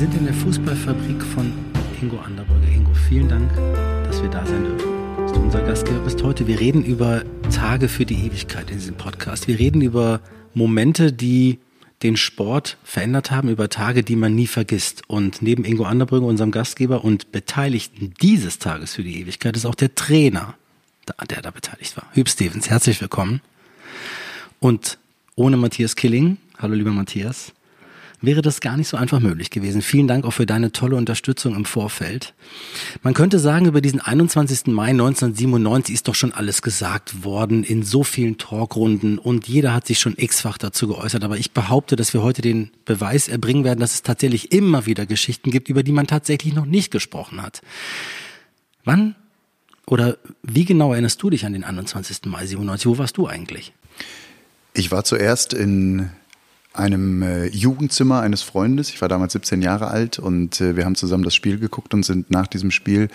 sind in der Fußballfabrik von Ingo Anderbrügge. Ingo, vielen Dank, dass wir da sein dürfen. Dass du unser Gastgeber bist heute. Wir reden über Tage für die Ewigkeit in diesem Podcast. Wir reden über Momente, die den Sport verändert haben, über Tage, die man nie vergisst. Und neben Ingo Anderbrügge, unserem Gastgeber und Beteiligten dieses Tages für die Ewigkeit, ist auch der Trainer, der da beteiligt war. Hüb Stevens, herzlich willkommen. Und ohne Matthias Killing, hallo lieber Matthias, wäre das gar nicht so einfach möglich gewesen. Vielen Dank auch für deine tolle Unterstützung im Vorfeld. Man könnte sagen, über diesen 21. Mai 1997 ist doch schon alles gesagt worden in so vielen Talkrunden und jeder hat sich schon x-fach dazu geäußert. Aber ich behaupte, dass wir heute den Beweis erbringen werden, dass es tatsächlich immer wieder Geschichten gibt, über die man tatsächlich noch nicht gesprochen hat. Wann oder wie genau erinnerst du dich an den 21. Mai 97? Wo warst du eigentlich? Ich war zuerst in einem äh, Jugendzimmer eines Freundes. Ich war damals 17 Jahre alt und äh, wir haben zusammen das Spiel geguckt und sind nach diesem Spiel,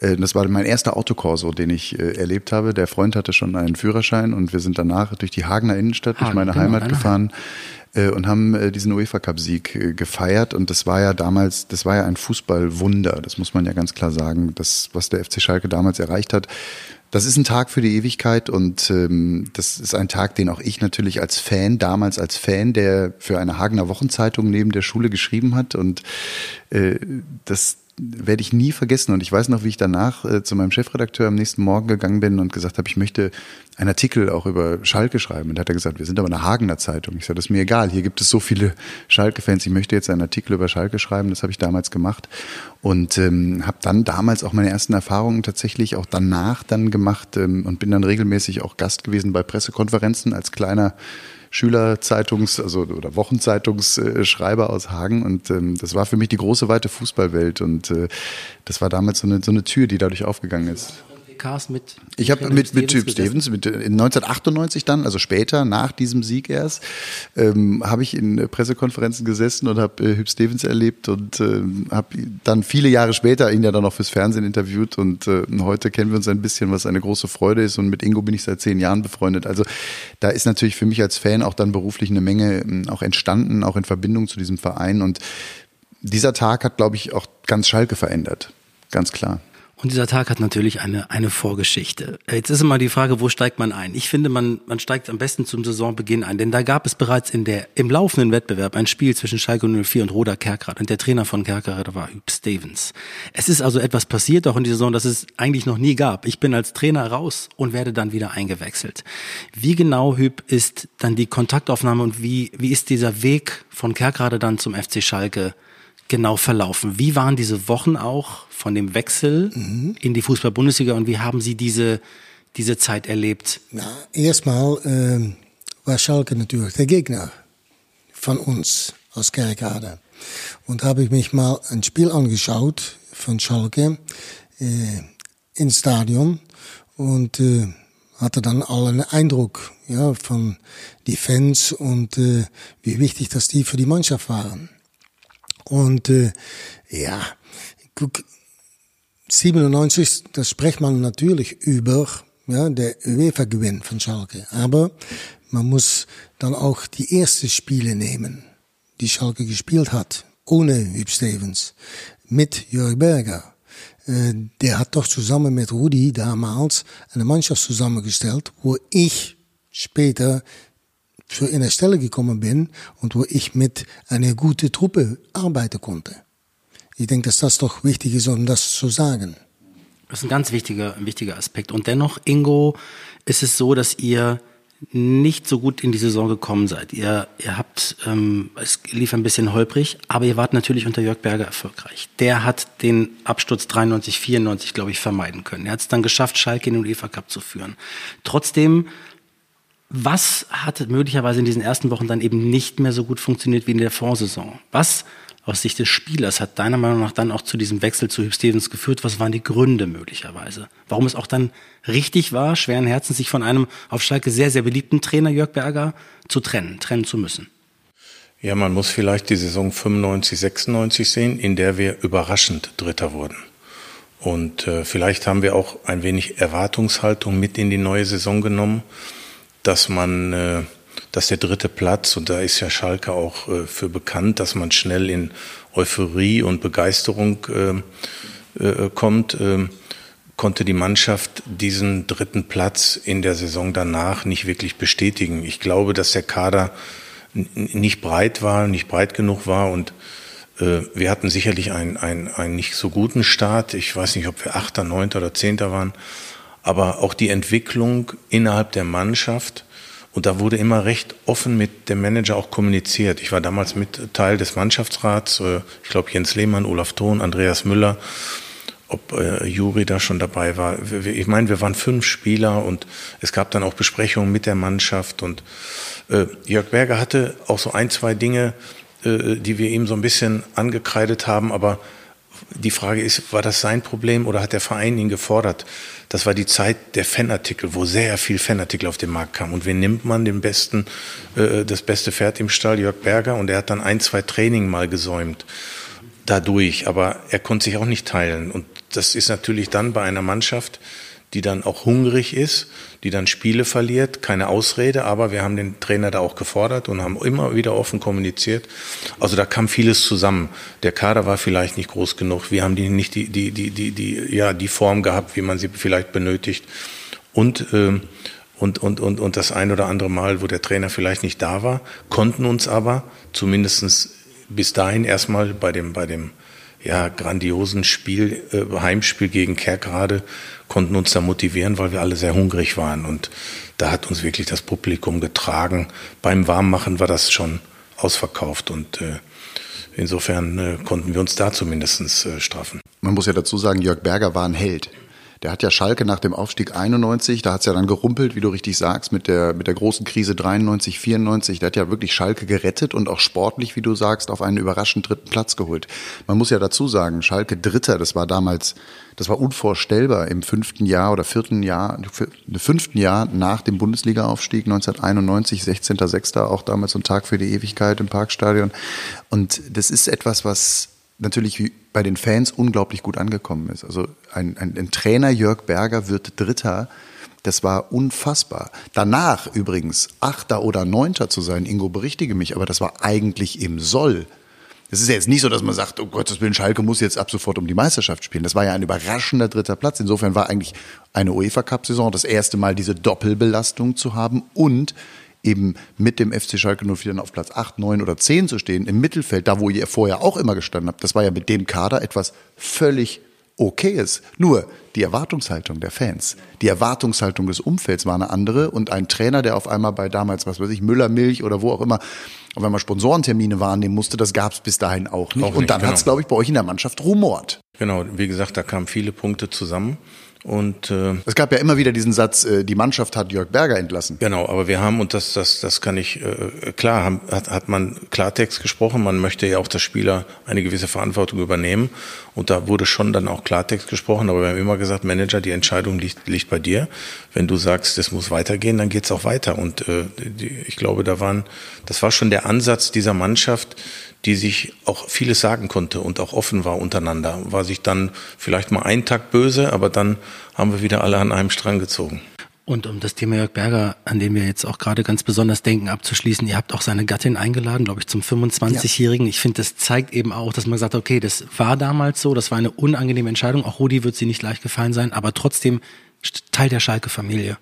äh, das war mein erster Autokorso, den ich erlebt habe. Der Freund hatte schon einen Führerschein und wir sind danach durch die Hagener Innenstadt, Hagen, durch meine genau, Heimat gefahren äh, und haben diesen UEFA Cup Sieg gefeiert und das war ja damals, das war ja ein Fußballwunder, das muss man ja ganz klar sagen, das was der FC Schalke damals erreicht hat. Das ist ein Tag für die Ewigkeit und ähm, das ist ein Tag, den auch ich natürlich als Fan, damals als Fan, der für eine Hagener Wochenzeitung neben der Schule geschrieben hat. Und äh, das werde ich nie vergessen. Und ich weiß noch, wie ich danach äh, zu meinem Chefredakteur am nächsten Morgen gegangen bin und gesagt habe, ich möchte einen Artikel auch über Schalke schreiben. Und da hat er gesagt, wir sind aber eine Hagener Zeitung. Ich sage, das ist mir egal. Hier gibt es so viele Schalke-Fans. Ich möchte jetzt einen Artikel über Schalke schreiben. Das habe ich damals gemacht und ähm, habe dann damals auch meine ersten Erfahrungen tatsächlich auch danach dann gemacht ähm, und bin dann regelmäßig auch Gast gewesen bei Pressekonferenzen als kleiner Schülerzeitungs- also oder Wochenzeitungsschreiber aus Hagen und ähm, das war für mich die große weite Fußballwelt und äh, das war damals so eine, so eine Tür, die dadurch aufgegangen ist. Cast mit. Ich habe mit, mit Typ Stevens, mit, in 1998 dann, also später, nach diesem Sieg erst, ähm, habe ich in Pressekonferenzen gesessen und habe äh, Hüb Stevens erlebt und äh, habe dann viele Jahre später ihn ja dann auch fürs Fernsehen interviewt und äh, heute kennen wir uns ein bisschen, was eine große Freude ist und mit Ingo bin ich seit zehn Jahren befreundet. Also da ist natürlich für mich als Fan auch dann beruflich eine Menge äh, auch entstanden, auch in Verbindung zu diesem Verein und dieser Tag hat, glaube ich, auch ganz Schalke verändert. Ganz klar. Und dieser Tag hat natürlich eine, eine Vorgeschichte. Jetzt ist immer die Frage, wo steigt man ein? Ich finde, man, man steigt am besten zum Saisonbeginn ein, denn da gab es bereits in der, im laufenden Wettbewerb ein Spiel zwischen Schalke 04 und Roda Kerkrad und der Trainer von Kerkrad war Hüb Stevens. Es ist also etwas passiert, auch in dieser Saison, das es eigentlich noch nie gab. Ich bin als Trainer raus und werde dann wieder eingewechselt. Wie genau, Hüb, ist dann die Kontaktaufnahme und wie, wie ist dieser Weg von Kerkrade dann zum FC Schalke genau verlaufen? Wie waren diese Wochen auch von dem Wechsel mhm. in die Fußball-Bundesliga und wie haben Sie diese, diese Zeit erlebt? Na, erstmal äh, war Schalke natürlich der Gegner von uns aus Kerkrade. Und habe ich mich mal ein Spiel angeschaut von Schalke äh, ins Stadion und äh, hatte dann allen Eindruck ja, von die Fans und äh, wie wichtig dass die für die Mannschaft waren. Und äh, ja, guck, 97, da spricht man natürlich über ja, der UEFA-Gewinn von Schalke. Aber man muss dann auch die ersten Spiele nehmen, die Schalke gespielt hat, ohne Hüb Stevens, mit Jörg Berger. Äh, der hat doch zusammen mit Rudi damals eine Mannschaft zusammengestellt, wo ich später für in der Stelle gekommen bin und wo ich mit einer guten Truppe arbeiten konnte. Ich denke, dass das doch wichtig ist, um das zu sagen. Das ist ein ganz wichtiger, ein wichtiger Aspekt. Und dennoch, Ingo, ist es so, dass ihr nicht so gut in die Saison gekommen seid. Ihr, ihr habt, ähm, es lief ein bisschen holprig, aber ihr wart natürlich unter Jörg Berger erfolgreich. Der hat den Absturz 93, 94, glaube ich, vermeiden können. Er hat es dann geschafft, Schalke in den UEFA Cup zu führen. Trotzdem was hat möglicherweise in diesen ersten Wochen dann eben nicht mehr so gut funktioniert wie in der Vorsaison? Was aus Sicht des Spielers hat deiner Meinung nach dann auch zu diesem Wechsel zu Hüb Stevens geführt? Was waren die Gründe möglicherweise? Warum es auch dann richtig war, schweren Herzens sich von einem auf Schalke sehr, sehr beliebten Trainer Jörg Berger zu trennen, trennen zu müssen? Ja, man muss vielleicht die Saison 95, 96 sehen, in der wir überraschend Dritter wurden. Und äh, vielleicht haben wir auch ein wenig Erwartungshaltung mit in die neue Saison genommen dass man äh, dass der dritte Platz, und da ist ja Schalke auch äh, für bekannt, dass man schnell in Euphorie und Begeisterung äh, äh, kommt, äh, konnte die Mannschaft diesen dritten Platz in der Saison danach nicht wirklich bestätigen. Ich glaube, dass der Kader nicht breit war, nicht breit genug war und wir hatten sicherlich einen, einen, einen nicht so guten Start. Ich weiß nicht, ob wir Achter, Neunter oder Zehnter waren. Aber auch die Entwicklung innerhalb der Mannschaft, und da wurde immer recht offen mit dem Manager auch kommuniziert. Ich war damals mit Teil des Mannschaftsrats, äh, ich glaube Jens Lehmann, Olaf Thon, Andreas Müller, ob äh, Juri da schon dabei war. Ich meine, wir waren fünf Spieler und es gab dann auch Besprechungen mit der Mannschaft und äh, Jörg Berger hatte auch so ein, zwei Dinge, die wir ihm so ein bisschen angekreidet haben, aber die Frage ist, war das sein Problem oder hat der Verein ihn gefordert? Das war die Zeit der Fanartikel, wo sehr viel Fanartikel auf den Markt kam. Und wen nimmt man den besten, äh, das beste Pferd im Stall, Jörg Berger, und er hat dann ein, zwei Training mal gesäumt dadurch, aber er konnte sich auch nicht teilen. Und das ist natürlich dann bei einer Mannschaft, die dann auch hungrig ist, die dann Spiele verliert, keine Ausrede, aber wir haben den Trainer da auch gefordert und haben immer wieder offen kommuniziert. Also da kam vieles zusammen. Der Kader war vielleicht nicht groß genug, wir haben die nicht die die die die, die ja die Form gehabt, wie man sie vielleicht benötigt und äh, und, und, und, und das ein oder andere Mal, wo der Trainer vielleicht nicht da war, konnten uns aber zumindestens bis dahin erstmal bei dem, bei dem ja, grandiosen Spiel, äh, Heimspiel gegen Kerkrade, konnten uns da motivieren, weil wir alle sehr hungrig waren. Und da hat uns wirklich das Publikum getragen. Beim Warmmachen war das schon ausverkauft und äh, insofern äh, konnten wir uns da zumindest äh, straffen. Man muss ja dazu sagen, Jörg Berger war ein Held. Der hat ja Schalke nach dem Aufstieg 91, da hat's ja dann gerumpelt, wie du richtig sagst, mit der, mit der großen Krise 93, 94. Der hat ja wirklich Schalke gerettet und auch sportlich, wie du sagst, auf einen überraschend dritten Platz geholt. Man muss ja dazu sagen, Schalke Dritter, das war damals, das war unvorstellbar im fünften Jahr oder vierten Jahr, fünften Jahr nach dem Bundesliga-Aufstieg 1991, 16.06. auch damals ein Tag für die Ewigkeit im Parkstadion. Und das ist etwas, was natürlich bei den Fans unglaublich gut angekommen ist. Also ein, ein, ein Trainer Jörg Berger wird Dritter. Das war unfassbar. Danach übrigens Achter oder Neunter zu sein, Ingo berichtige mich, aber das war eigentlich im Soll. Es ist ja jetzt nicht so, dass man sagt, oh Gott, das Willen Schalke muss jetzt ab sofort um die Meisterschaft spielen. Das war ja ein überraschender dritter Platz. Insofern war eigentlich eine UEFA Cup Saison das erste Mal diese Doppelbelastung zu haben und eben mit dem FC Schalke 04 auf Platz 8, 9 oder 10 zu stehen, im Mittelfeld, da wo ihr vorher auch immer gestanden habt, das war ja mit dem Kader etwas völlig Okayes. Nur die Erwartungshaltung der Fans, die Erwartungshaltung des Umfelds war eine andere und ein Trainer, der auf einmal bei damals, was weiß ich, Müller Milch oder wo auch immer, auf einmal Sponsorentermine wahrnehmen musste, das gab es bis dahin auch nicht. Auch nicht und dann genau. hat es, glaube ich, bei euch in der Mannschaft rumort. Genau, wie gesagt, da kamen viele Punkte zusammen. Und äh, es gab ja immer wieder diesen Satz: äh, Die Mannschaft hat Jörg Berger entlassen. Genau, aber wir haben und das das das kann ich äh, klar haben, hat hat man Klartext gesprochen. Man möchte ja auch, dass Spieler eine gewisse Verantwortung übernehmen und da wurde schon dann auch Klartext gesprochen. Aber wir haben immer gesagt, Manager, die Entscheidung liegt liegt bei dir. Wenn du sagst, es muss weitergehen, dann geht's auch weiter. Und äh, die, ich glaube, da waren das war schon der Ansatz dieser Mannschaft die sich auch vieles sagen konnte und auch offen war untereinander. War sich dann vielleicht mal einen Tag böse, aber dann haben wir wieder alle an einem Strang gezogen. Und um das Thema Jörg Berger, an dem wir jetzt auch gerade ganz besonders denken, abzuschließen, ihr habt auch seine Gattin eingeladen, glaube ich, zum 25-Jährigen. Ja. Ich finde, das zeigt eben auch, dass man sagt, okay, das war damals so, das war eine unangenehme Entscheidung. Auch Rudi wird sie nicht leicht gefallen sein, aber trotzdem Teil der Schalke-Familie.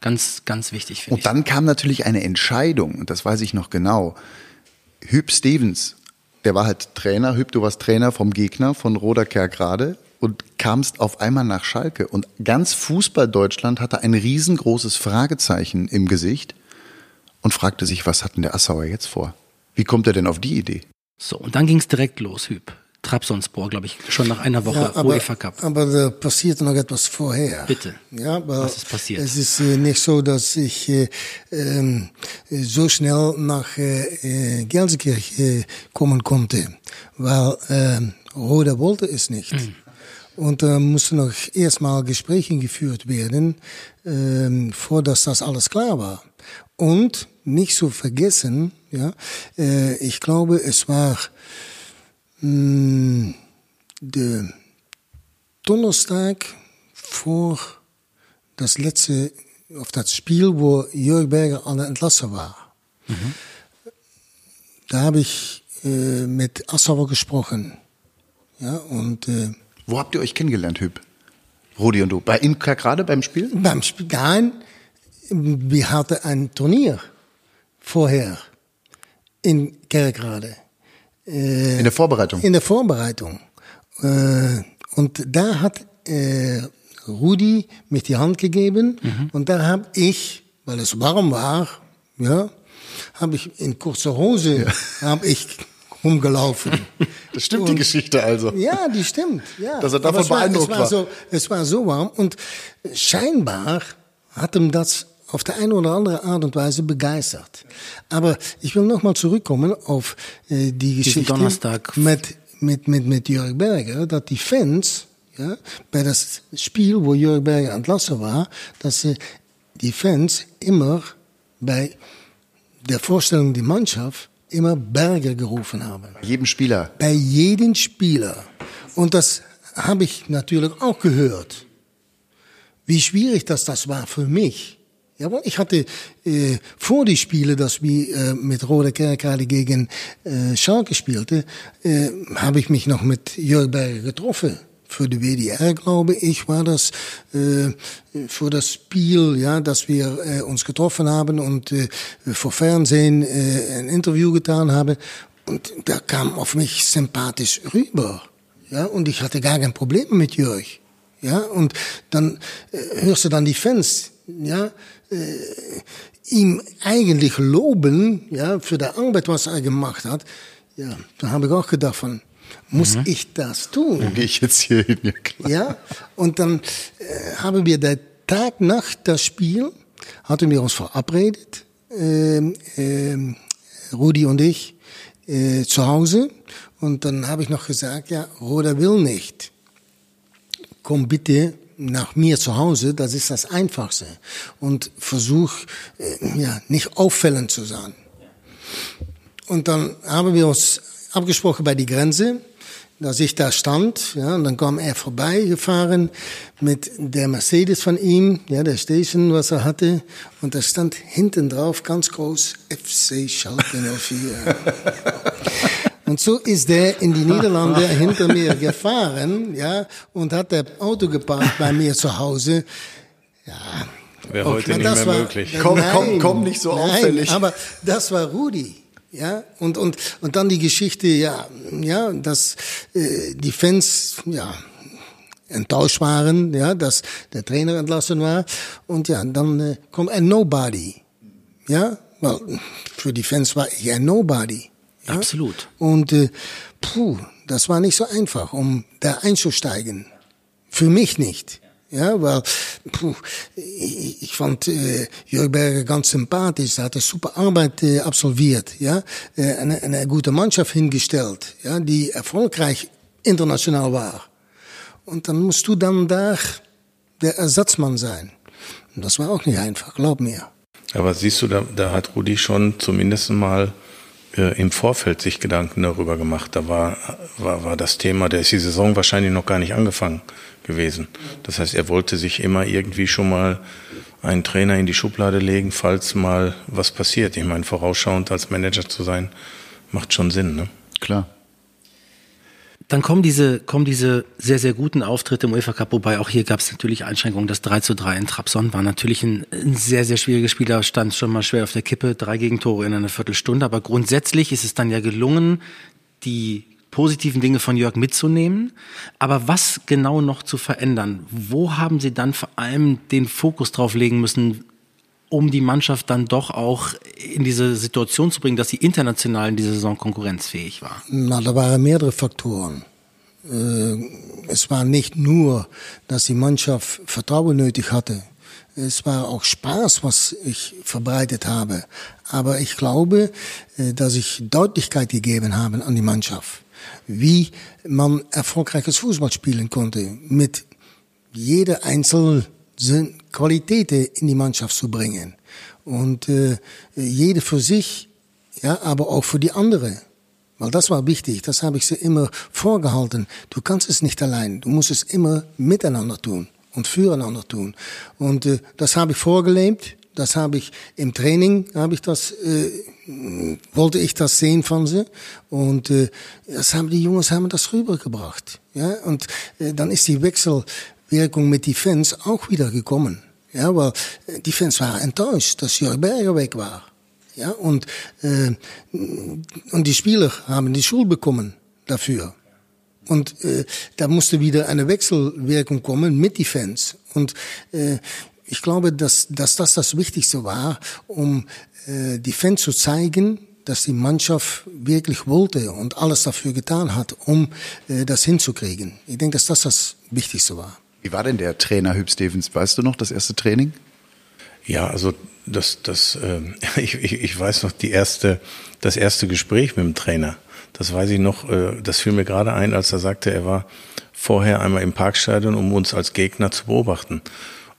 Ganz, ganz wichtig. finde ich. Und dann kam natürlich eine Entscheidung, und das weiß ich noch genau. Hüb Stevens der war halt Trainer, Hüb, du warst Trainer vom Gegner von Roda Kerkrade und kamst auf einmal nach Schalke. Und ganz Fußball Deutschland hatte ein riesengroßes Fragezeichen im Gesicht und fragte sich, was hat denn der Assauer jetzt vor? Wie kommt er denn auf die Idee? So, und dann ging es direkt los, Hüb. Trabzonspor, glaube ich, schon nach einer Woche ja, aber, UEFA Cup. Aber da passiert noch etwas vorher. Bitte. Ja, aber Was ist passiert? Es ist äh, nicht so, dass ich äh, äh, so schnell nach äh, äh Gelsenkirchen äh, kommen konnte, weil äh, Roda wollte es nicht. Mhm. Und da äh, mussten noch erstmal Gespräche geführt werden, äh, vor dass das alles klar war. Und nicht zu vergessen, ja, äh, ich glaube, es war de donderstag voor das letzte, of dat Spiel, wo Jörg Berger an der Entlasse war. Mhm. Da habe ich äh, mit Assauer gesprochen. Ja, und äh, Wo habt ihr euch kennengelernt, Hüb? Rudi und du? Bei ihm gerade beim Spiel? beim Spiel, nein, wir hatten ein Turnier vorher in Kerkrade. In der Vorbereitung? In der Vorbereitung. Äh, und da hat äh, Rudi mich die Hand gegeben und da habe ich, weil es warm war, ja, habe ich in kurzer Hose habe ich rumgelaufen. Das stimmt die Und- Geschichte also. Ja, die stimmt. Ja. Dass er davon es war, beeindruckt es war. war. So, es war so warm und scheinbar hat ihm das auf der eine oder andere Art und Weise begeistert. Aber ich will nochmal zurückkommen auf äh, die Geschichte Donnerstag. mit mit mit mit Jörg Berger, dass die Fans ja, bei das Spiel, wo Jörg Berger entlassen war, dass sie die Fans immer bei der Vorstellung die Mannschaft immer Berger gerufen haben Jedem Spieler. bei jedem Spieler. Und das habe ich natürlich auch gehört. Wie schwierig das, das war für mich. Jawohl, ich hatte äh, vor die Spiele, dass wir äh, mit Roda Kerkrade gegen äh, Schalke spielte, äh, habe ich mich noch mit Jörg Berger getroffen. Für die WDR, glaube ich, war das äh, für das Spiel, ja, dass wir äh, uns getroffen haben und äh, vor Fernsehen äh, ein Interview getan haben. Und da kam auf mich sympathisch rüber. Ja, und ich hatte gar kein Problem mit Jörg. Ja, und dann äh, hörst du dann die Fans, ja, ihm eigentlich loben, ja, für die Arbeit, was er gemacht hat. Ja, dann habe ich auch gedacht von, muss ich das tun? Wo gehe ich jetzt hier hin? Ja, klar. Ja, und dann äh, haben wir den Tag nach das Spiel, hatten wir uns verabredet, ähm, ähm, Rudi und ich, äh, zu Hause. Und dann habe ich noch gesagt, ja, Roda will nicht. Komm bitte nach mir zu Hause, das ist das Einfachste. Und versuch, äh, ja, nicht auffällend zu sein. Und dann haben wir uns abgesprochen bei die Grenze, dass ich da stand, ja, und dann kam er vorbeigefahren mit der Mercedes von ihm, ja, der Station, was er hatte, und da stand hinten drauf ganz groß FC Schalke 04. Und so ist der in die Niederlande hinter mir gefahren, ja, und hat der Auto geparkt bei mir zu Hause. Ja, Wäre heute na, nicht das mehr war- möglich. Komm, komm, komm, nicht so nein, auffällig. Aber das war Rudi. Ja, und, und, und dann die Geschichte, ja, ja, dass äh, die Fans, ja, enttäuscht waren, ja, dass der Trainer entlassen war. Und ja, dann äh, kommt ein Nobody. Ja, weil für die Fans war ich ein Nobody. Ja? Absolut. Und äh, puh, das war nicht so einfach, um da einzusteigen. Für mich nicht. Ja, weil puh, ich, ich fand äh, Jörg Berger ganz sympathisch, er hat eine super Arbeit äh, absolviert, ja, äh, eine, eine gute Mannschaft hingestellt, ja, die erfolgreich international war. Und dann musst du dann da der Ersatzmann sein. Und das war auch nicht einfach, glaub mir. Aber siehst du, da, da hat Rudi schon zumindest mal äh, im Vorfeld sich Gedanken darüber gemacht. Da war, war, war das Thema, da ist die Saison wahrscheinlich noch gar nicht angefangen gewesen. Das heißt, er wollte sich immer irgendwie schon mal einen Trainer in die Schublade legen, falls mal was passiert. Ich meine, vorausschauend als Manager zu sein, macht schon Sinn. Ne? Klar. Dann kommen diese, kommen diese sehr, sehr guten Auftritte im UEFA Cup, wobei auch hier gab es natürlich Einschränkungen. Das 3 zu 3 in Trabzon war natürlich ein, ein sehr, sehr schwieriges Spiel. Da stand schon mal schwer auf der Kippe. Drei Gegentore in einer Viertelstunde. Aber grundsätzlich ist es dann ja gelungen, die positiven Dinge von Jörg mitzunehmen. Aber was genau noch zu verändern? Wo haben Sie dann vor allem den Fokus drauf legen müssen, um die Mannschaft dann doch auch in diese Situation zu bringen, dass sie international in dieser Saison konkurrenzfähig war? Na, da waren mehrere Faktoren. Äh, es war nicht nur, dass die Mannschaft Vertrauen nötig hatte. Es war auch Spaß, was ich verbreitet habe. Aber ich glaube, äh, dass ich Deutlichkeit gegeben habe an die Mannschaft, wie man erfolgreiches Fußball spielen konnte, mit jeder einzelnen Qualitäten in die Mannschaft zu bringen. Und äh, jede für sich, ja, aber auch für die andere. Weil das war wichtig, das habe ich sie immer vorgehalten. Du kannst es nicht allein, du musst es immer miteinander tun und füreinander tun. Und äh, das habe ich vorgelebt, Das habe ich im Training habe ich das äh, wollte ich das sehen von sie und äh, das haben die Jungs haben das rübergebracht. Ja und äh, dann ist die Wechselwirkung mit die Fans auch wieder gekommen. Ja, weil äh, die Fans waren enttäuscht, dass Jörg Berger weg war. Ja und äh, und die Spieler haben die Schuld bekommen dafür. Und äh, da musste wieder eine Wechselwirkung kommen mit die Fans. Und äh, ich glaube, dass, dass das das Wichtigste war, um äh, die Fans zu zeigen, dass die Mannschaft wirklich wollte und alles dafür getan hat, um äh, das hinzukriegen. Ich denke, dass das das Wichtigste war. Wie war denn der Trainer Hüb Stevens? Weißt du noch das erste Training? Ja, also das, das, äh, ich, ich, ich weiß noch die erste, das erste Gespräch mit dem Trainer. Das weiß ich noch. Äh, das fiel mir gerade ein, als er sagte, er war vorher einmal im Parkstadion, um uns als Gegner zu beobachten.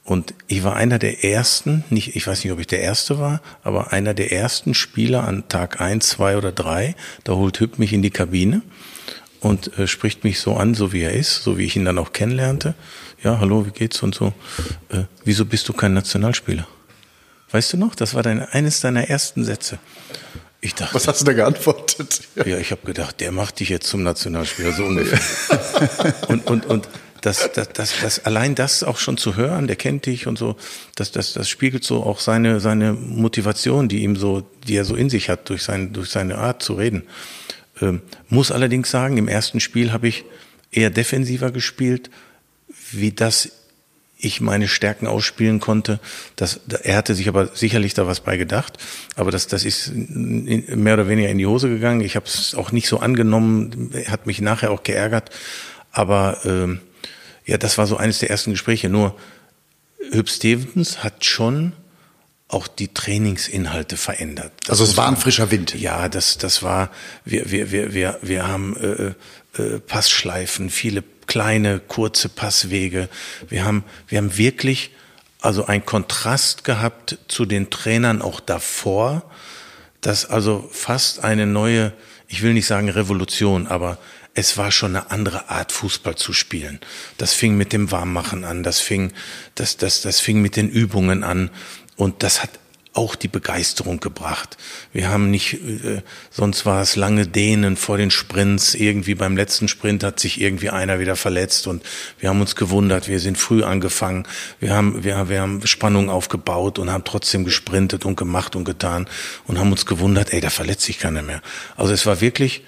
Und ich war einer der ersten, nicht, ich weiß nicht, ob ich der erste war, aber einer der ersten Spieler an Tag eins, zwei oder drei. Da holt Hüb mich in die Kabine und äh, spricht mich so an, so wie er ist, so wie ich ihn dann auch kennenlernte. Ja, hallo, wie geht's und so. Äh, wieso bist du kein Nationalspieler? Weißt du noch? Das war dein, eines deiner ersten Sätze. Ich dachte, Was hast du da geantwortet? Ja, ja ich habe gedacht, der macht dich jetzt zum Nationalspieler, so ungefähr. und, und, und das, das, das, das, allein das auch schon zu hören, der kennt dich und so, das, das, das spiegelt so auch seine, seine Motivation, die ihm so, die er so in sich hat durch, sein, durch seine Art zu reden. Ähm, muss allerdings sagen, im ersten Spiel habe ich eher defensiver gespielt, wie das ich meine Stärken ausspielen konnte. Das, er hatte sich aber sicherlich da was bei gedacht, aber das, das ist mehr oder weniger in die Hose gegangen. Ich habe es auch nicht so angenommen, hat mich nachher auch geärgert, aber ähm, ja, das war so eines der ersten Gespräche. Nur Hüb Stevens hat schon auch die Trainingsinhalte verändert. Das also es war ein frischer Wind. Ja, das, das war, wir, wir, wir, wir, wir haben äh, äh, Passschleifen, viele kleine, kurze Passwege. Wir haben, wir haben wirklich also ein Kontrast gehabt zu den Trainern auch davor, dass also fast eine neue, ich will nicht sagen Revolution, aber es war schon eine andere Art, Fußball zu spielen. Das fing mit dem Warmmachen an, das fing, das, das, das fing mit den Übungen an und das hat auch die Begeisterung gebracht. Wir haben nicht, äh, sonst war es lange Dehnen vor den Sprints. Irgendwie beim letzten Sprint hat sich irgendwie einer wieder verletzt und wir haben uns gewundert. Wir sind früh angefangen. Wir haben, wir, wir haben Spannung aufgebaut und haben trotzdem gesprintet und gemacht und getan und haben uns gewundert, ey, da verletzt sich keiner mehr. Also es war wirklich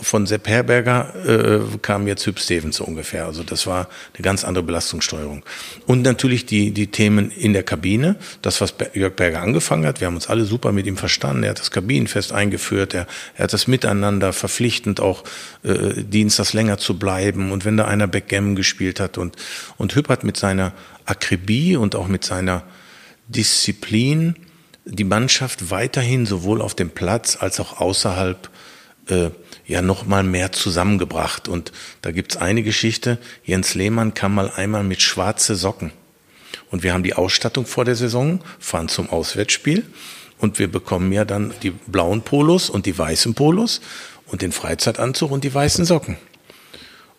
von Sepp Herberger äh, kam jetzt Hüb Stevens so ungefähr. Also das war eine ganz andere Belastungssteuerung. Und natürlich die, die Themen in der Kabine, das, was Jörg Berger angefangen hat. Wir haben uns alle super mit ihm verstanden. Er hat das Kabinenfest eingeführt. Er, er hat das Miteinander verpflichtend auch äh, Dienstags länger zu bleiben. Und wenn da einer Backgammon gespielt hat und, und Hüb hat mit seiner Akribie und auch mit seiner Disziplin die Mannschaft weiterhin sowohl auf dem Platz als auch außerhalb äh, ja noch mal mehr zusammengebracht. Und da gibt's eine Geschichte. Jens Lehmann kam mal einmal mit schwarze Socken. Und wir haben die Ausstattung vor der Saison, fahren zum Auswärtsspiel und wir bekommen ja dann die blauen Polos und die weißen Polos und den Freizeitanzug und die weißen Socken.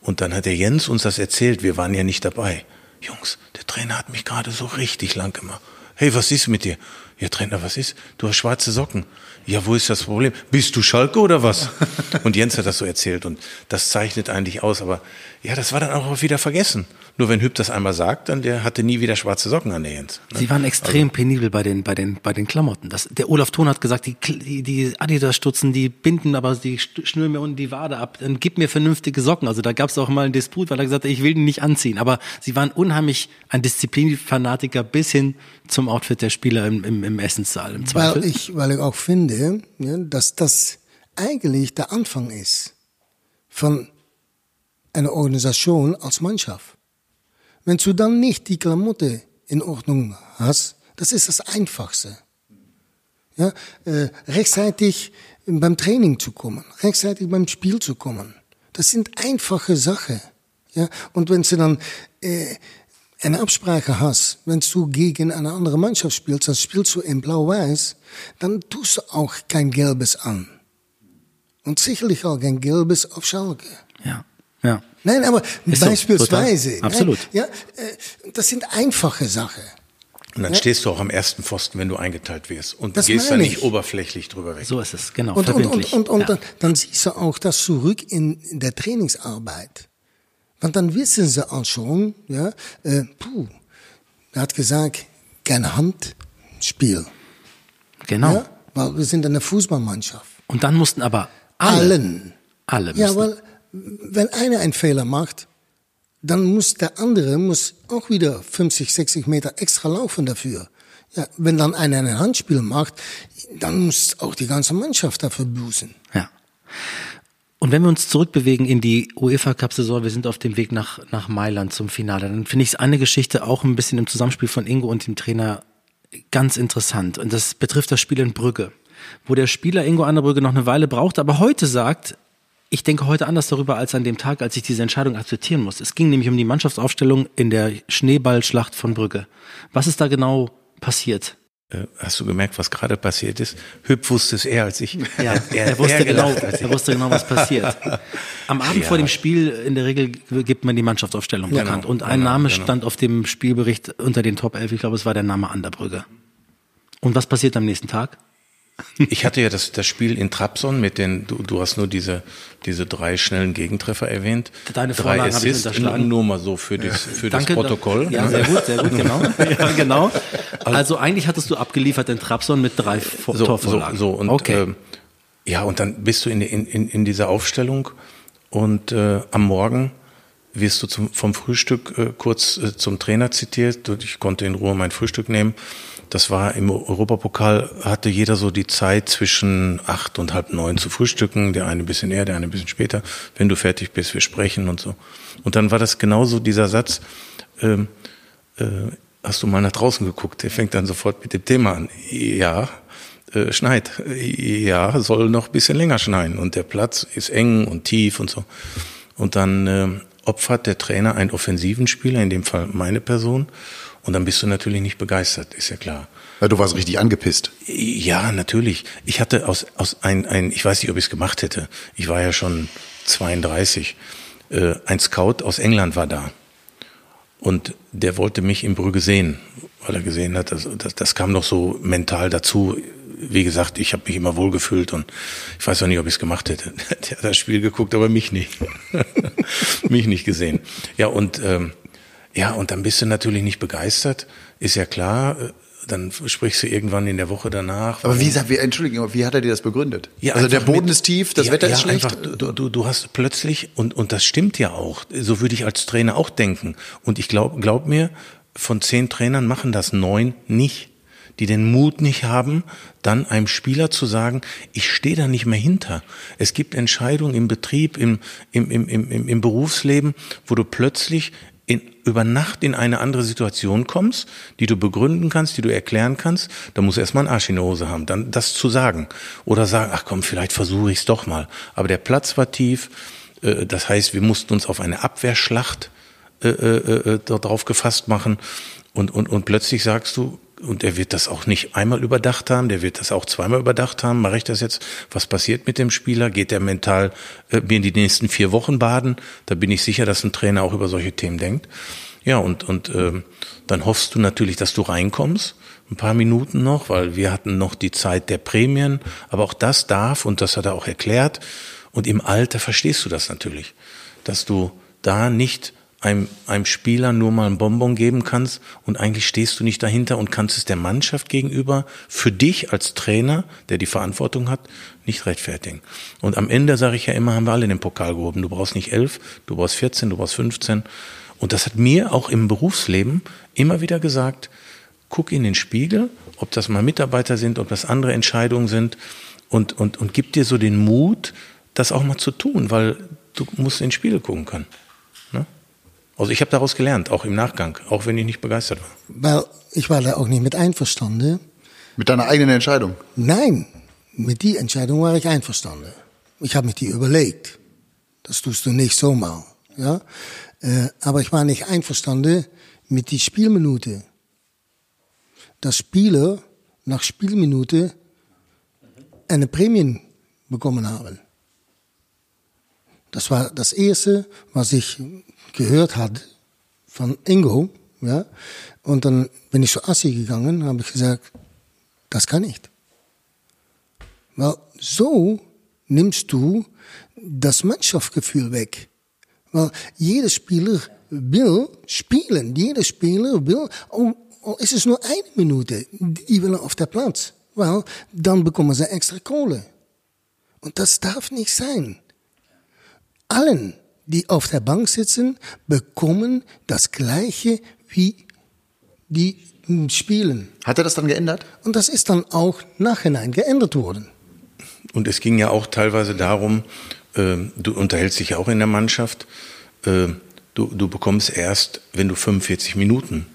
Und dann hat der Jens uns das erzählt, wir waren ja nicht dabei. Jungs, der Trainer hat mich gerade so richtig lang gemacht. Hey, was ist mit dir? Ja, Trainer, was ist? Du hast schwarze Socken. Ja, wo ist das Problem? Bist du Schalke oder was? Und Jens hat das so erzählt und das zeichnet eigentlich aus, aber ja, das war dann auch wieder vergessen. Nur wenn Hüb das einmal sagt, dann der hatte nie wieder schwarze Socken an der Jens. Ne? Sie waren extrem also. penibel bei den, bei den, bei den Klamotten. Das, der Olaf Thon hat gesagt, die, die, die Adidas-Stutzen, die binden aber die schnüren mir unten die Wade ab. Dann gib mir vernünftige Socken. Also da gab es auch mal einen Disput, weil er gesagt hat, ich will die nicht anziehen. Aber sie waren unheimlich ein Disziplinfanatiker bis hin zum Outfit der Spieler im, im, im Essenssaal, im Zweifel. Weil ich, weil ich auch finde, ja, dass das eigentlich der Anfang ist von einer Organisation als Mannschaft. Wenn du dann nicht die Klamotte in Ordnung hast, das ist das Einfachste. Ja, äh, rechtzeitig beim Training zu kommen, rechtzeitig beim Spiel zu kommen. Das sind einfache Sachen. Ja, und wenn du dann äh, eine Absprache hast, wenn du gegen eine andere Mannschaft spielst, dann spielst du in Blau-Weiß, dann tust du auch kein Gelbes an. Und sicherlich auch kein Gelbes auf Schalke. Ja, ja. Nein, aber Ist beispielsweise. So, Absolut. Nein, ja, äh, das sind einfache Sachen. Und dann stehst du auch am ersten Pfosten, wenn du eingeteilt wirst. Und Das gehst da nicht ich. oberflächlich drüber weg. So ist es, genau, Und, und, und, und, und ja. dann, dann siehst du auch das zurück in, in der Trainingsarbeit. Want dann wissen sie auch schon, ja, äh, puh, er hat gesagt, kein Handspiel. genau. Ja, weil wir sind eine Fußballmannschaft. Und dann mussten aber alle, Allen. alle Ja, müssen. weil wenn einer einen Fehler macht, dann muss der andere muss auch wieder 50, 60 Meter extra laufen dafür. Ja, wenn dann einer ein Handspiel macht, dann muss auch die ganze Mannschaft dafür bußen. Ja. Und wenn wir uns zurückbewegen in die UEFA Cup Saison, wir sind auf dem Weg nach, nach Mailand zum Finale, dann finde ich es eine Geschichte auch ein bisschen im Zusammenspiel von Ingo und dem Trainer ganz interessant. Und das betrifft das Spiel in Brügge, wo der Spieler Ingo Anderbrügge noch eine Weile braucht, aber heute sagt, ich denke heute anders darüber als an dem Tag, als ich diese Entscheidung akzeptieren muss. Es ging nämlich um die Mannschaftsaufstellung in der Schneeballschlacht von Brügge. Was ist da genau passiert? Äh, Hast du gemerkt, was gerade passiert ist? Hüb wusste es eher als ich. Ja, Er- er, wusste genau, gelacht er wusste genau, was passiert. Am Abend Ja. vor dem Spiel in der Regel gibt man die Mannschaftsaufstellung Genau, bekannt. Und ein genau, Name genau. stand auf dem Spielbericht unter den Top 11. Ich glaube, es war der Name Anderbrügge. Und was passiert am nächsten Tag? Ich hatte ja das, das Spiel in Trabzon mit den, du, du hast nur diese, diese drei schnellen Gegentreffer erwähnt. Deine drei Vorlagen habe ich Assists, unterschlagen. nur mal so für, das, für das Protokoll. Ja, sehr gut, sehr gut, genau. ja, genau. Also eigentlich hattest du abgeliefert in Trabzon mit drei Vor so, so, Torvorlagen. so und okay. ähm, ja und dann bist du in, in, in, dieser Aufstellung und äh, am Morgen wirst du zum, vom Frühstück äh, kurz äh, zum Trainer zitiert. Ich konnte in Ruhe mein Frühstück nehmen. Das war im Europapokal, hatte jeder so die Zeit zwischen acht und halb neun zu frühstücken. Der eine ein bisschen eher, der eine ein bisschen später. Wenn du fertig bist, wir sprechen und so. Und dann war das genauso dieser Satz, ähm, äh, hast du mal nach draußen geguckt? Der fängt dann sofort mit dem Thema an. Ja, äh, schneit. Ja, soll noch ein bisschen länger schneien. Und der Platz ist eng und tief und so. Und dann äh, opfert der Trainer einen offensiven Spieler, in dem Fall meine Person. Und dann bist du natürlich nicht begeistert, ist ja klar. Ja, du warst richtig angepisst. Ja, natürlich. Ich hatte aus, aus ein, ein, ich weiß nicht, ob ich es gemacht hätte. Ich war ja schon 32. Äh, ein Scout aus England war da. Und der wollte mich in Brügge sehen, weil er gesehen hat, das, das, das kam noch so mental dazu. Wie gesagt, ich habe mich immer wohlgefühlt und ich weiß auch nicht, ob ich es gemacht hätte. Der hat das Spiel geguckt, aber mich nicht. mich nicht gesehen. Ja, und ähm, ja, und dann bist du natürlich nicht begeistert, ist ja klar. Dann sprichst du irgendwann in der Woche danach. Aber wie, wie Entschuldigung, wie hat er dir das begründet? Ja, also der Boden mit- ist tief, das ja, Wetter ja, ist schlecht. Einfach, du, du, du hast plötzlich, und, und das stimmt ja auch, so würde ich als Trainer auch denken. Und ich glaube, glaub mir, von zehn Trainern machen das neun nicht, die den Mut nicht haben, dann einem Spieler zu sagen, ich stehe da nicht mehr hinter. Es gibt Entscheidungen im Betrieb, im, im, im, im, im Berufsleben, wo du plötzlich über Nacht in eine andere Situation kommst, die du begründen kannst, die du erklären kannst, da muss erstmal ein Arsch in der Hose haben, dann das zu sagen. Oder sagen, ach komm, vielleicht versuche ich es doch mal. Aber der Platz war tief, äh, das heißt, wir mussten uns auf eine Abwehrschlacht äh, äh, äh, darauf gefasst machen. Und, und, und plötzlich sagst du, und er wird das auch nicht einmal überdacht haben, der wird das auch zweimal überdacht haben, mache ich das jetzt, was passiert mit dem Spieler, geht er mental äh, mir in die nächsten vier Wochen baden, da bin ich sicher, dass ein Trainer auch über solche Themen denkt. Ja, und, und ähm, dann hoffst du natürlich, dass du reinkommst, ein paar Minuten noch, weil wir hatten noch die Zeit der Prämien, aber auch das darf, und das hat er auch erklärt, und im Alter verstehst du das natürlich, dass du da nicht einem, einem Spieler nur mal ein Bonbon geben kannst und eigentlich stehst du nicht dahinter und kannst es der Mannschaft gegenüber für dich als Trainer, der die Verantwortung hat, nicht rechtfertigen. Und am Ende sage ich ja immer, haben wir alle den Pokal gehoben. Du brauchst nicht elf, du brauchst 14, du brauchst 15. Und das hat mir auch im Berufsleben immer wieder gesagt, guck in den Spiegel, ob das mal Mitarbeiter sind, ob das andere Entscheidungen sind und, und, und gib dir so den Mut, das auch mal zu tun, weil du musst in den Spiegel gucken können. Also ich habe daraus gelernt, auch im Nachgang, auch wenn ich nicht begeistert war. Weil ich war da auch nicht mit einverstanden. Mit deiner eigenen Entscheidung. Nein, mit die Entscheidung war ich einverstanden. Ich habe mir die überlegt. Das tust du nicht so mal. Ja? Äh, aber ich war nicht einverstanden mit die Spielminute. Dass Spieler nach Spielminute eine Prämie bekommen haben. Das war das Erste, was ich gehört hatte von Ingo, Ja? Und dann bin ich zu Assi gegangen, habe ich gesagt, das kann nicht. Weil so nimmst du das Mannschaftsgefühl weg. Weil jeder Spieler will spielen. Jeder Spieler will, oh, oh, ist es nur eine Minute, die will auf der Platz. Weil dann bekommen sie extra Kohle. Und das darf nicht sein. Allen, die auf der Bank sitzen, bekommen das Gleiche wie die spielen. Hat er das dann geändert? Und das ist dann auch nachhinein geändert worden. Und es ging ja auch teilweise darum, äh, du unterhältst dich ja auch in der Mannschaft, äh, du, du bekommst erst, wenn du 45 Minuten,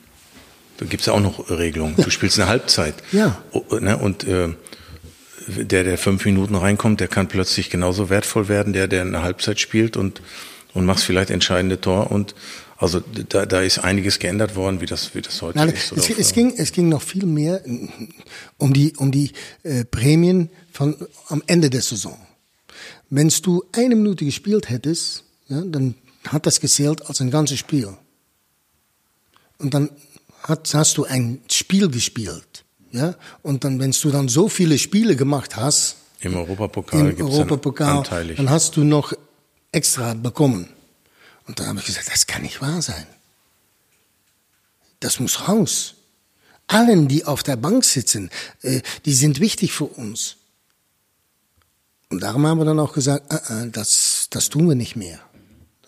da gibt es ja auch noch Regelungen, du spielst eine Halbzeit. Ja. Ne, und äh, der, der fünf Minuten reinkommt, der kann plötzlich genauso wertvoll werden, der, der eine Halbzeit spielt und, und macht vielleicht entscheidende Tor und also da, da ist einiges geändert worden, wie das, wie das heute Nein, ist. Es, es, ging, es ging noch viel mehr um die, um die äh, Prämien von, am Ende der Saison. Wenn du eine Minute gespielt hättest, ja, dann hat das gezählt als ein ganzes Spiel. Und dann hat, hast du ein Spiel gespielt. Ja? Und dann, wenn du dann so viele Spiele gemacht hast, im Europapokal, im Europapokal dann, dann hast du noch extra bekommen. Und dann habe ich gesagt, das kann nicht wahr sein. Das muss raus. Allen, die auf der Bank sitzen, äh, die sind wichtig für uns. Und darum haben wir dann auch gesagt, äh, äh, das, das tun wir nicht mehr.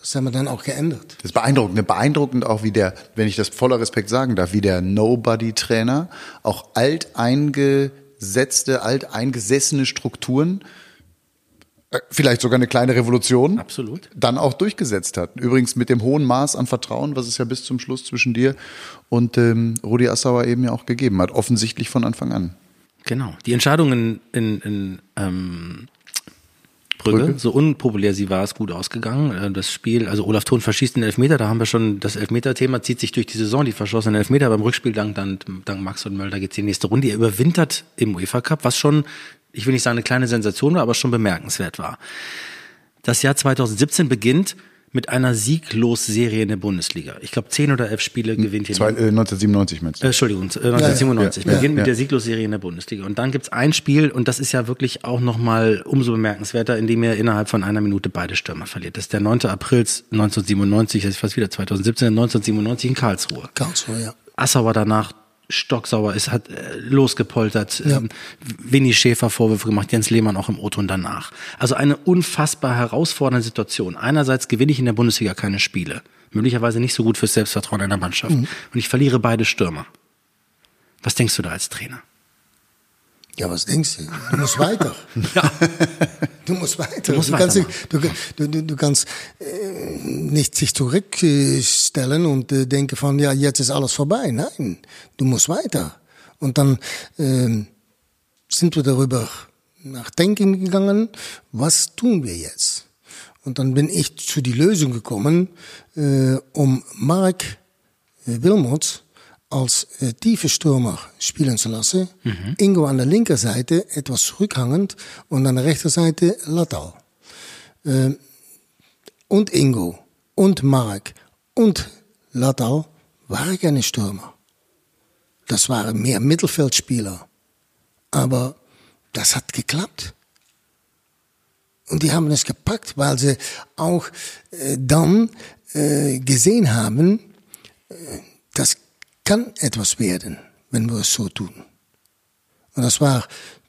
Das haben wir dann auch geändert. Das ist beeindruckend. Beeindruckend auch, wie der, wenn ich das voller Respekt sagen darf, wie der Nobody-Trainer auch alteingesetzte, alteingesessene Strukturen äh, vielleicht sogar eine kleine Revolution, Absolut. dann auch durchgesetzt hat. Übrigens mit dem hohen Maß an Vertrauen, was es ja bis zum Schluss zwischen dir und ähm, Rudi Assauer eben ja auch gegeben hat, offensichtlich von Anfang an. Genau. Die Entscheidungen in, in, in ähm, Brügge, Brügge, so unpopulär sie war, ist gut ausgegangen. Äh, das Spiel, also Olaf Thon verschießt den Elfmeter, da haben wir schon das Elfmeter-Thema, zieht sich durch die Saison, die verschossenen Elfmeter beim Rückspiel dank, dank, dank Max und Mölder geht's die nächste Runde. Er überwintert im UEFA Cup, was schon ich will nicht sagen eine kleine Sensation war, aber schon bemerkenswert war. Das Jahr 2017 beginnt mit einer Sieglos-Serie in der Bundesliga. Ich glaube, zehn oder elf Spiele gewinnt hier. Zwei, äh, 1997 meinst du? Äh, Entschuldigung, äh, 1997. Ja, ja, beginnt ja, mit der Sieglos-Serie in der Bundesliga. Und dann gibt's ein Spiel, und das ist ja wirklich auch nochmal umso bemerkenswerter, in dem er innerhalb von einer Minute beide Stürmer verliert. Das ist der 9. April 1997, das ist fast wieder 2017, 1997 in Karlsruhe. Karlsruhe, ja. Assauer danach stocksauer ist, hat äh, losgepoltert, ja. ähm, Winnie Schäfer Vorwürfe gemacht, Jens Lehmann auch im und danach. Also eine unfassbar herausfordernde Situation. Einerseits gewinne ich in der Bundesliga keine Spiele, möglicherweise nicht so gut fürs Selbstvertrauen einer Mannschaft mhm. und ich verliere beide Stürmer. Was denkst du da als Trainer? Ja, was denkst du? Du musst weiter. ja. Du musst weiter. Du, musst du kannst, du, du, du, kannst äh, nicht sich zurückstellen und äh, denken von, ja, jetzt ist alles vorbei. Nein, du musst weiter. Und dann äh, sind wir darüber nachdenken gegangen, was tun wir jetzt? Und dann bin ich zu die Lösung gekommen, äh, um Mark äh, Wilmots als äh, tiefe Stürmer spielen zu lassen. Mhm. Ingo an der linken Seite etwas zurückhangend und an der rechten Seite Latal. Äh, und Ingo und Mark und Latal waren keine Stürmer. Das waren mehr Mittelfeldspieler. Aber das hat geklappt. Und die haben es gepackt, weil sie auch äh, dann äh, gesehen haben, äh, das kann etwas werden, wenn wir es so tun. Und das war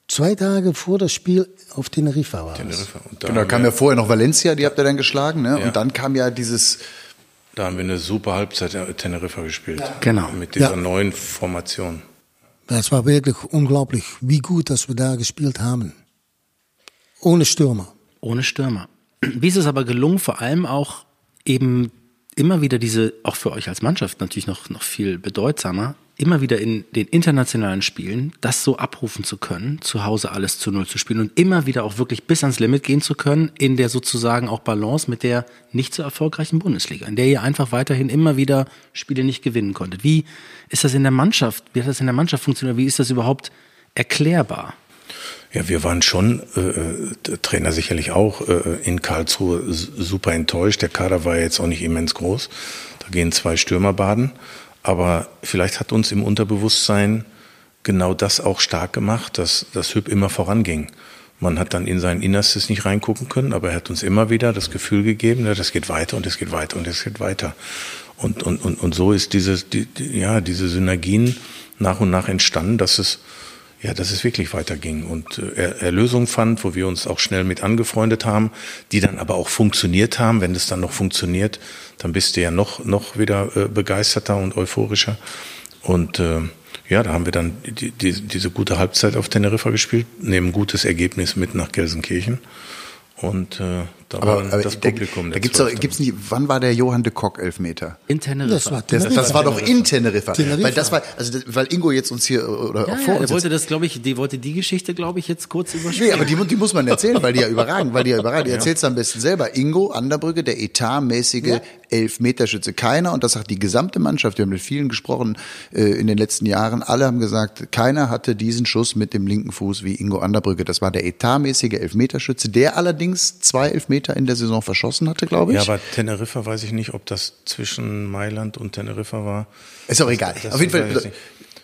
zwei Tage vor das Spiel auf Teneriffa war Teneriffa. Und da genau, kam ja vorher noch Valencia, die habt ihr dann geschlagen, ne? Ja. Und dann kam ja dieses. Da haben wir eine super Halbzeit Teneriffa gespielt. Ja. Genau. Mit dieser ja. neuen Formation. Das war wirklich unglaublich, wie gut, dass wir da gespielt haben. Ohne Stürmer. Ohne Stürmer. Wie ist es aber gelungen, vor allem auch eben immer wieder diese, auch für euch als Mannschaft natürlich noch, noch viel bedeutsamer, immer wieder in den internationalen Spielen das so abrufen zu können, zu Hause alles zu Null zu spielen und immer wieder auch wirklich bis ans Limit gehen zu können, in der sozusagen auch Balance mit der nicht so erfolgreichen Bundesliga, in der ihr einfach weiterhin immer wieder Spiele nicht gewinnen konntet. Wie ist das in der Mannschaft, wie hat das in der Mannschaft funktioniert, wie ist das überhaupt erklärbar? Ja, wir waren schon, äh, äh Trainer sicherlich auch, äh, in Karlsruhe super enttäuscht. Der Kader war jetzt auch nicht immens groß. Da gehen zwei Stürmer baden. Aber vielleicht hat uns im Unterbewusstsein genau das auch stark gemacht, dass das Hüb immer voranging. Man hat dann in sein Innerstes nicht reingucken können, aber er hat uns immer wieder das Gefühl gegeben, das geht weiter und es geht weiter und es geht weiter. Und, und, und, und so ist dieses, die, die, ja, diese Synergien nach und nach entstanden, dass es, ja, dass es wirklich weiterging und äh, Erlösung fand, wo wir uns auch schnell mit angefreundet haben, die dann aber auch funktioniert haben. Wenn es dann noch funktioniert, dann bist du ja noch, noch wieder äh, begeisterter und euphorischer. Und äh, ja, da haben wir dann die, die, diese gute Halbzeit auf Teneriffa gespielt, nehmen gutes Ergebnis mit nach Gelsenkirchen. Und äh, da aber, war aber das da, Publikum. Da gibt's doch, gibt's nicht, wann war der Johann de Kock Elfmeter? In Teneriffa. Das war Das, Teneriffa. das war doch in Teneriffa. Teneriffa. Weil das war, also das, weil Ingo jetzt uns hier oder Ja, auch vor ja, uns der wollte das, glaube ich, die wollte die Geschichte, glaube ich, jetzt kurz überspielen. Nee, aber die, die muss man erzählen, weil die ja überragend, weil die ja überragend. Ja. Erzählst am besten selber. Ingo Anderbrücke, der etatmäßige Elfmeterschütze. Keiner, und das sagt die gesamte Mannschaft, wir haben mit vielen gesprochen äh, in den letzten Jahren, alle haben gesagt, keiner hatte diesen Schuss mit dem linken Fuß wie Ingo Anderbrücke. Das war der etatmäßige Elfmeterschütze, der allerdings zwei Elfmeter in der Saison verschossen hatte, glaube ich. Ja, aber Teneriffa weiß ich nicht, ob das zwischen Mailand und Teneriffa war. Ist auch egal. Das Auf jeden Fall,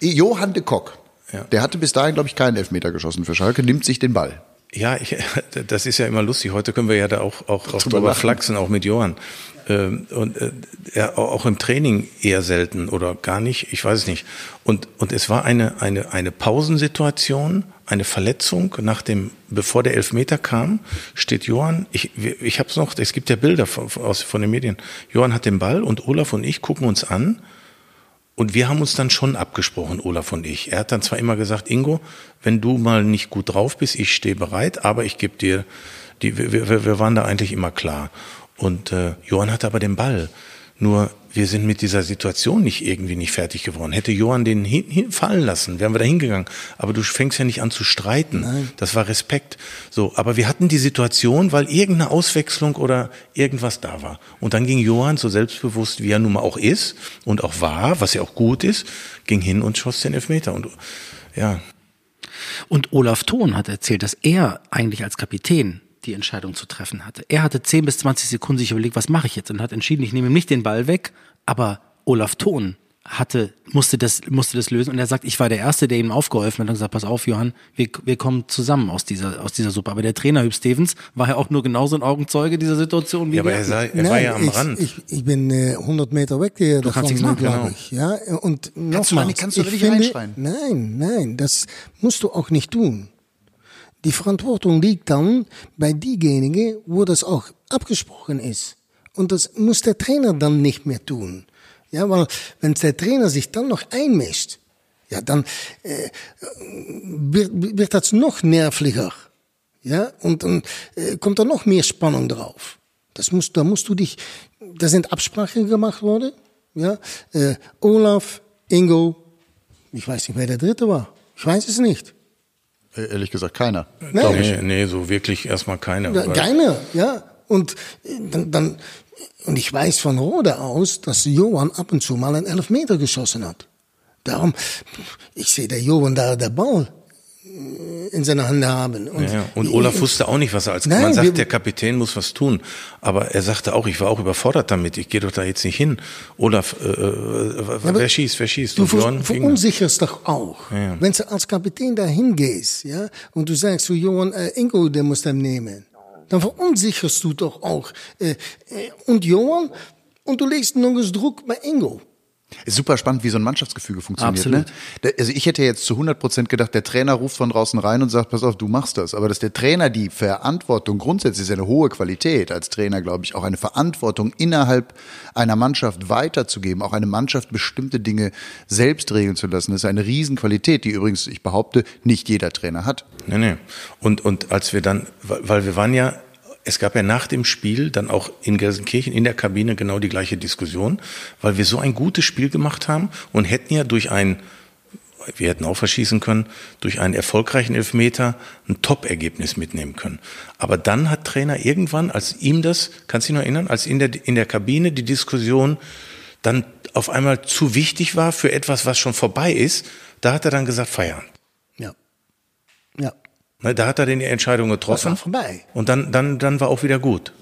Johann de Kock, Ja. der hatte bis dahin, glaube ich, keinen Elfmeter geschossen für Schalke, nimmt sich den Ball. Ja, ich, das ist ja immer lustig. Heute können wir ja da auch, auch, auch Drüber lachen. flachsen, auch mit Johann. Ähm, Und äh, ja, auch im Training eher selten oder gar nicht, ich weiß es nicht. Und, und es war eine, eine, eine Pausensituation, eine Verletzung nach dem, bevor der Elfmeter kam, steht Johann, ich, ich habe es noch, es gibt ja Bilder von, von- aus, von den Medien. Johann hat den Ball und Olaf und ich gucken uns an und wir haben uns dann schon abgesprochen, Olaf und ich. Er hat dann zwar immer gesagt, Ingo, wenn du mal nicht gut drauf bist, ich stehe bereit, aber ich gebe dir, die, wir, wir, wir waren da eigentlich immer klar. Und äh, Johann hatte aber den Ball. Nur wir sind mit dieser Situation nicht irgendwie nicht fertig geworden. Hätte Johann den hin, hin fallen lassen, wären wir da hingegangen. Aber du fängst ja nicht an zu streiten. Das war Respekt. So, aber wir hatten die Situation, weil irgendeine Auswechslung oder irgendwas da war. Und dann ging Johann so selbstbewusst, wie er nun mal auch ist und auch war, was ja auch gut ist, ging hin und schoss den Elfmeter. Und ja, Und Olaf Thon hat erzählt, dass er eigentlich als Kapitän die Entscheidung zu treffen hatte. Er hatte 10 bis 20 Sekunden sich überlegt, was mache ich jetzt? Und hat entschieden, ich nehme ihm nicht den Ball weg, aber Olaf Thon hatte, musste das, musste das lösen. Und er sagt, ich war der Erste, der ihm aufgeholfen hat und gesagt, pass auf, Johann, wir, wir kommen zusammen aus dieser, aus dieser Suppe. Aber der Trainer Hüb Stevens war ja auch nur genauso ein Augenzeuge dieser Situation wie ja aber wir. er, sei, er war ja am ich, Rand. Ich, ich bin äh, 100 Meter weg hier Du kannst davon, nichts machen, glaube genau. ich. Ja, und du da nochmals, nicht- kannst du da ich nicht finde, reinschreien? Nein, nein, das musst du auch nicht tun. Die Verantwortung liegt dann bei diejenigen, wo das auch abgesprochen ist. Und das muss der Trainer dann nicht mehr tun. Ja, weil wenn der Trainer sich dann noch einmischt, ja, dann äh, wird, wird das noch nervlicher. Ja, und dann äh, kommt da noch mehr Spannung drauf. Das musst, da musst du dich, da sind Absprachen gemacht worden. Ja, äh, Olaf, Ingo, ich weiß nicht, wer der dritte war. Ich weiß es nicht. Äh, Ehrlich gesagt, keiner. Nein, nee, nee, so wirklich erstmal keiner. keiner, ja. Und äh, dann, dann, und ich weiß von Rode aus, dass Johann ab und zu mal einen Elfmeter geschossen hat. Darum, ich sehe der Johann da der Ball in seiner Hand haben. Und, Ja, ja. und Olaf wusste auch nicht, was er als Nein, man sagt, wir- der Kapitän muss was tun. Aber er sagte auch, ich war auch überfordert damit. Ich gehe doch da jetzt nicht hin. Olaf, äh, äh, wer schießt, wer schießt? Du ver verunsicherst doch auch. Ja. Wenn du als Kapitän dahin gehst, ja, und du sagst zu Johann, äh, Ingo, der muss den nehmen, dann verunsicherst du doch auch. Äh, äh, und Johann, und du legst noch Druck bei Ingo. Ist super spannend, wie so ein Mannschaftsgefüge funktioniert. Absolut. Ne? Also ich hätte jetzt zu 100 Prozent gedacht, der Trainer ruft von draußen rein und sagt, pass auf, du machst das. Aber dass der Trainer die Verantwortung, grundsätzlich ist eine hohe Qualität als Trainer, glaube ich, auch eine Verantwortung innerhalb einer Mannschaft weiterzugeben, auch eine Mannschaft bestimmte Dinge selbst regeln zu lassen, das ist eine Riesenqualität, die übrigens, ich behaupte, nicht jeder Trainer hat. Nee, nee. Und, und als wir dann, weil wir waren ja, es gab ja nach dem Spiel dann auch in Gelsenkirchen in der Kabine genau die gleiche Diskussion, weil wir so ein gutes Spiel gemacht haben und hätten ja durch ein, wir hätten auch verschießen können, durch einen erfolgreichen Elfmeter ein Top-Ergebnis mitnehmen können. Aber dann hat Trainer irgendwann, als ihm das, kannst du dich noch erinnern, als in der, in der Kabine die Diskussion dann auf einmal zu wichtig war für etwas, was schon vorbei ist, da hat er dann gesagt, feiern. Ne, da hat er dann die Entscheidung Das getroffen. war vorbei. Und dann, dann, dann war auch wieder gut.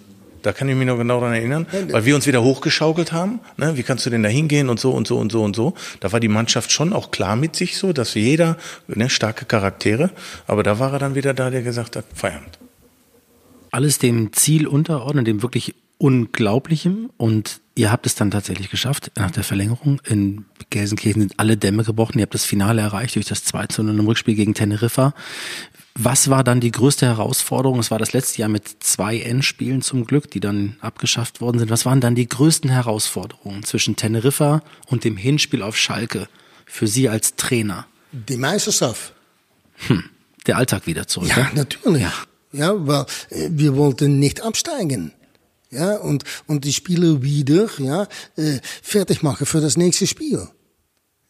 Da kann ich mich noch genau daran erinnern, weil wir uns wieder hochgeschaukelt haben. Ne? Wie kannst du denn da hingehen und so und so und so und so. Da war die Mannschaft schon auch klar mit sich so, dass jeder, ne, starke Charaktere, aber da war er dann wieder da, der gesagt hat, Feierabend. Alles dem Ziel unterordnen, dem wirklich Unglaublichem und ihr habt es dann tatsächlich geschafft nach der Verlängerung. In Gelsenkirchen sind alle Dämme gebrochen. Ihr habt das Finale erreicht durch das 2 zu 0 im Rückspiel gegen Teneriffa. Was war dann die größte Herausforderung? Es war das letzte Jahr mit zwei Endspielen zum Glück, die dann abgeschafft worden sind. Was waren dann die größten Herausforderungen zwischen Teneriffa und dem Hinspiel auf Schalke für Sie als Trainer? Die Meisterschaft. Hm, der Alltag wieder zurück. Ja, natürlich. Ja. ja, weil äh, wir wollten nicht absteigen. Ja, und, und die Spieler wieder ja, äh, fertig machen für das nächste Spiel.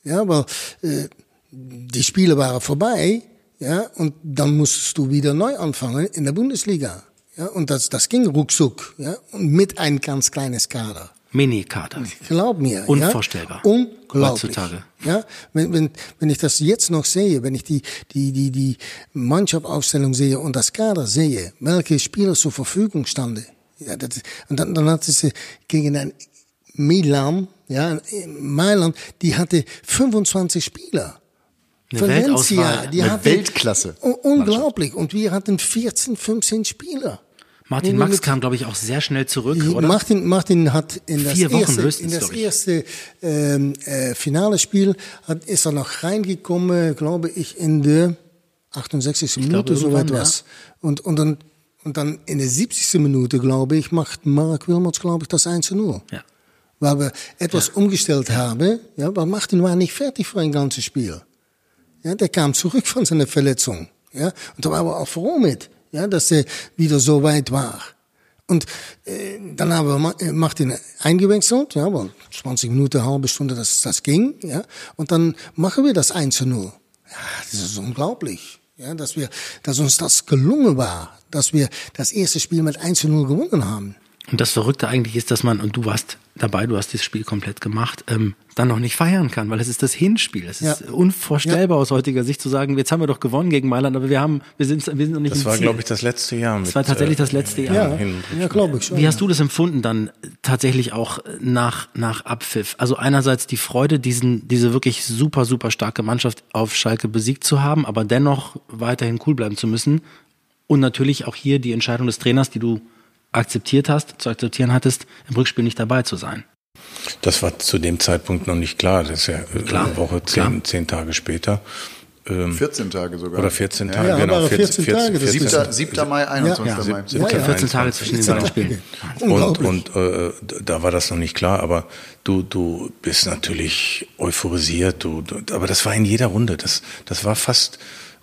Ja, weil äh, die Spiele waren vorbei ja, und dann musstest du wieder neu anfangen in der Bundesliga. Ja, und das, das ging ruckzuck. Ja, und mit ein ganz kleines Kader. Mini-Kader. Glaub mir. Unvorstellbar. Ja? Unglaublich. Heutzutage. Ja, wenn, wenn, wenn ich das jetzt noch sehe, wenn ich die, die, die, die Mannschaftsaufstellung sehe und das Kader sehe, welche Spieler zur Verfügung standen. Ja, das, und dann, dann hatte sie gegen ein Milan, ja, Mailand, die hatte 25 Spieler. Eine Valencia, die Eine Weltklasse. Unglaublich. Und wir hatten 14, 15 Spieler. Martin Max kam, glaube ich, auch sehr schnell zurück, oder? Martin, Martin hat in das Vier Wochen erste, in das erste ähm, äh, finale Spiel hat, ist er noch reingekommen, glaube ich, in der 68. Ich Minute, so etwas. Ja. Und, und, dann, und dann in der 70. Minute, glaube ich, macht Mark Wilmots, glaube ich, das 1 zu 0. Ja. Weil wir etwas ja. umgestellt haben, ja, weil Martin war nicht fertig für ein ganzes Spiel. Ja, der kam zurück von seiner Verletzung. Ja, und da war er auch froh mit, ja, dass er wieder so weit war. Und äh, dann haben wir äh, Martin eingewechselt, ja, weil 20 Minuten, eine halbe Stunde, das, das ging, ja. Und dann machen wir das 1 zu 0. Ja, das ist unglaublich, ja, dass wir, dass uns das gelungen war, dass wir das erste Spiel mit 1 zu 0 gewonnen haben. Und das Verrückte eigentlich ist, dass man, und du warst dabei, du hast dieses Spiel komplett gemacht, ähm, dann noch nicht feiern kann, weil es ist das Hinspiel. Es ist ja. unvorstellbar ja. aus heutiger Sicht zu sagen, jetzt haben wir doch gewonnen gegen Mailand, aber wir haben, wir sind, wir sind noch nicht Das war, glaube ich, das letzte Jahr. Mit, das war tatsächlich das letzte Jahr. Ja, ja glaube ich schon. Wie hast du das empfunden dann tatsächlich auch nach, nach Abpfiff? Also einerseits die Freude, diesen, diese wirklich super, super starke Mannschaft auf Schalke besiegt zu haben, aber dennoch weiterhin cool bleiben zu müssen. Und natürlich auch hier die Entscheidung des Trainers, die du akzeptiert hast, zu akzeptieren hattest, im Rückspiel nicht dabei zu sein. Das war zu dem Zeitpunkt noch nicht klar. Das ist ja klar, eine Woche, zehn, zehn Tage später. 14 ähm, Tage sogar. Oder 14 Tage, ja, genau. 14, 14 Tage. 14, 7. 7. Mai, 21. Ja, Mai. 7, ja, 14 Tage zwischen den beiden Spielen. Und, und äh, da war das noch nicht klar, aber du, du bist natürlich euphorisiert. Du, du, aber das war in jeder Runde. Das, das war fast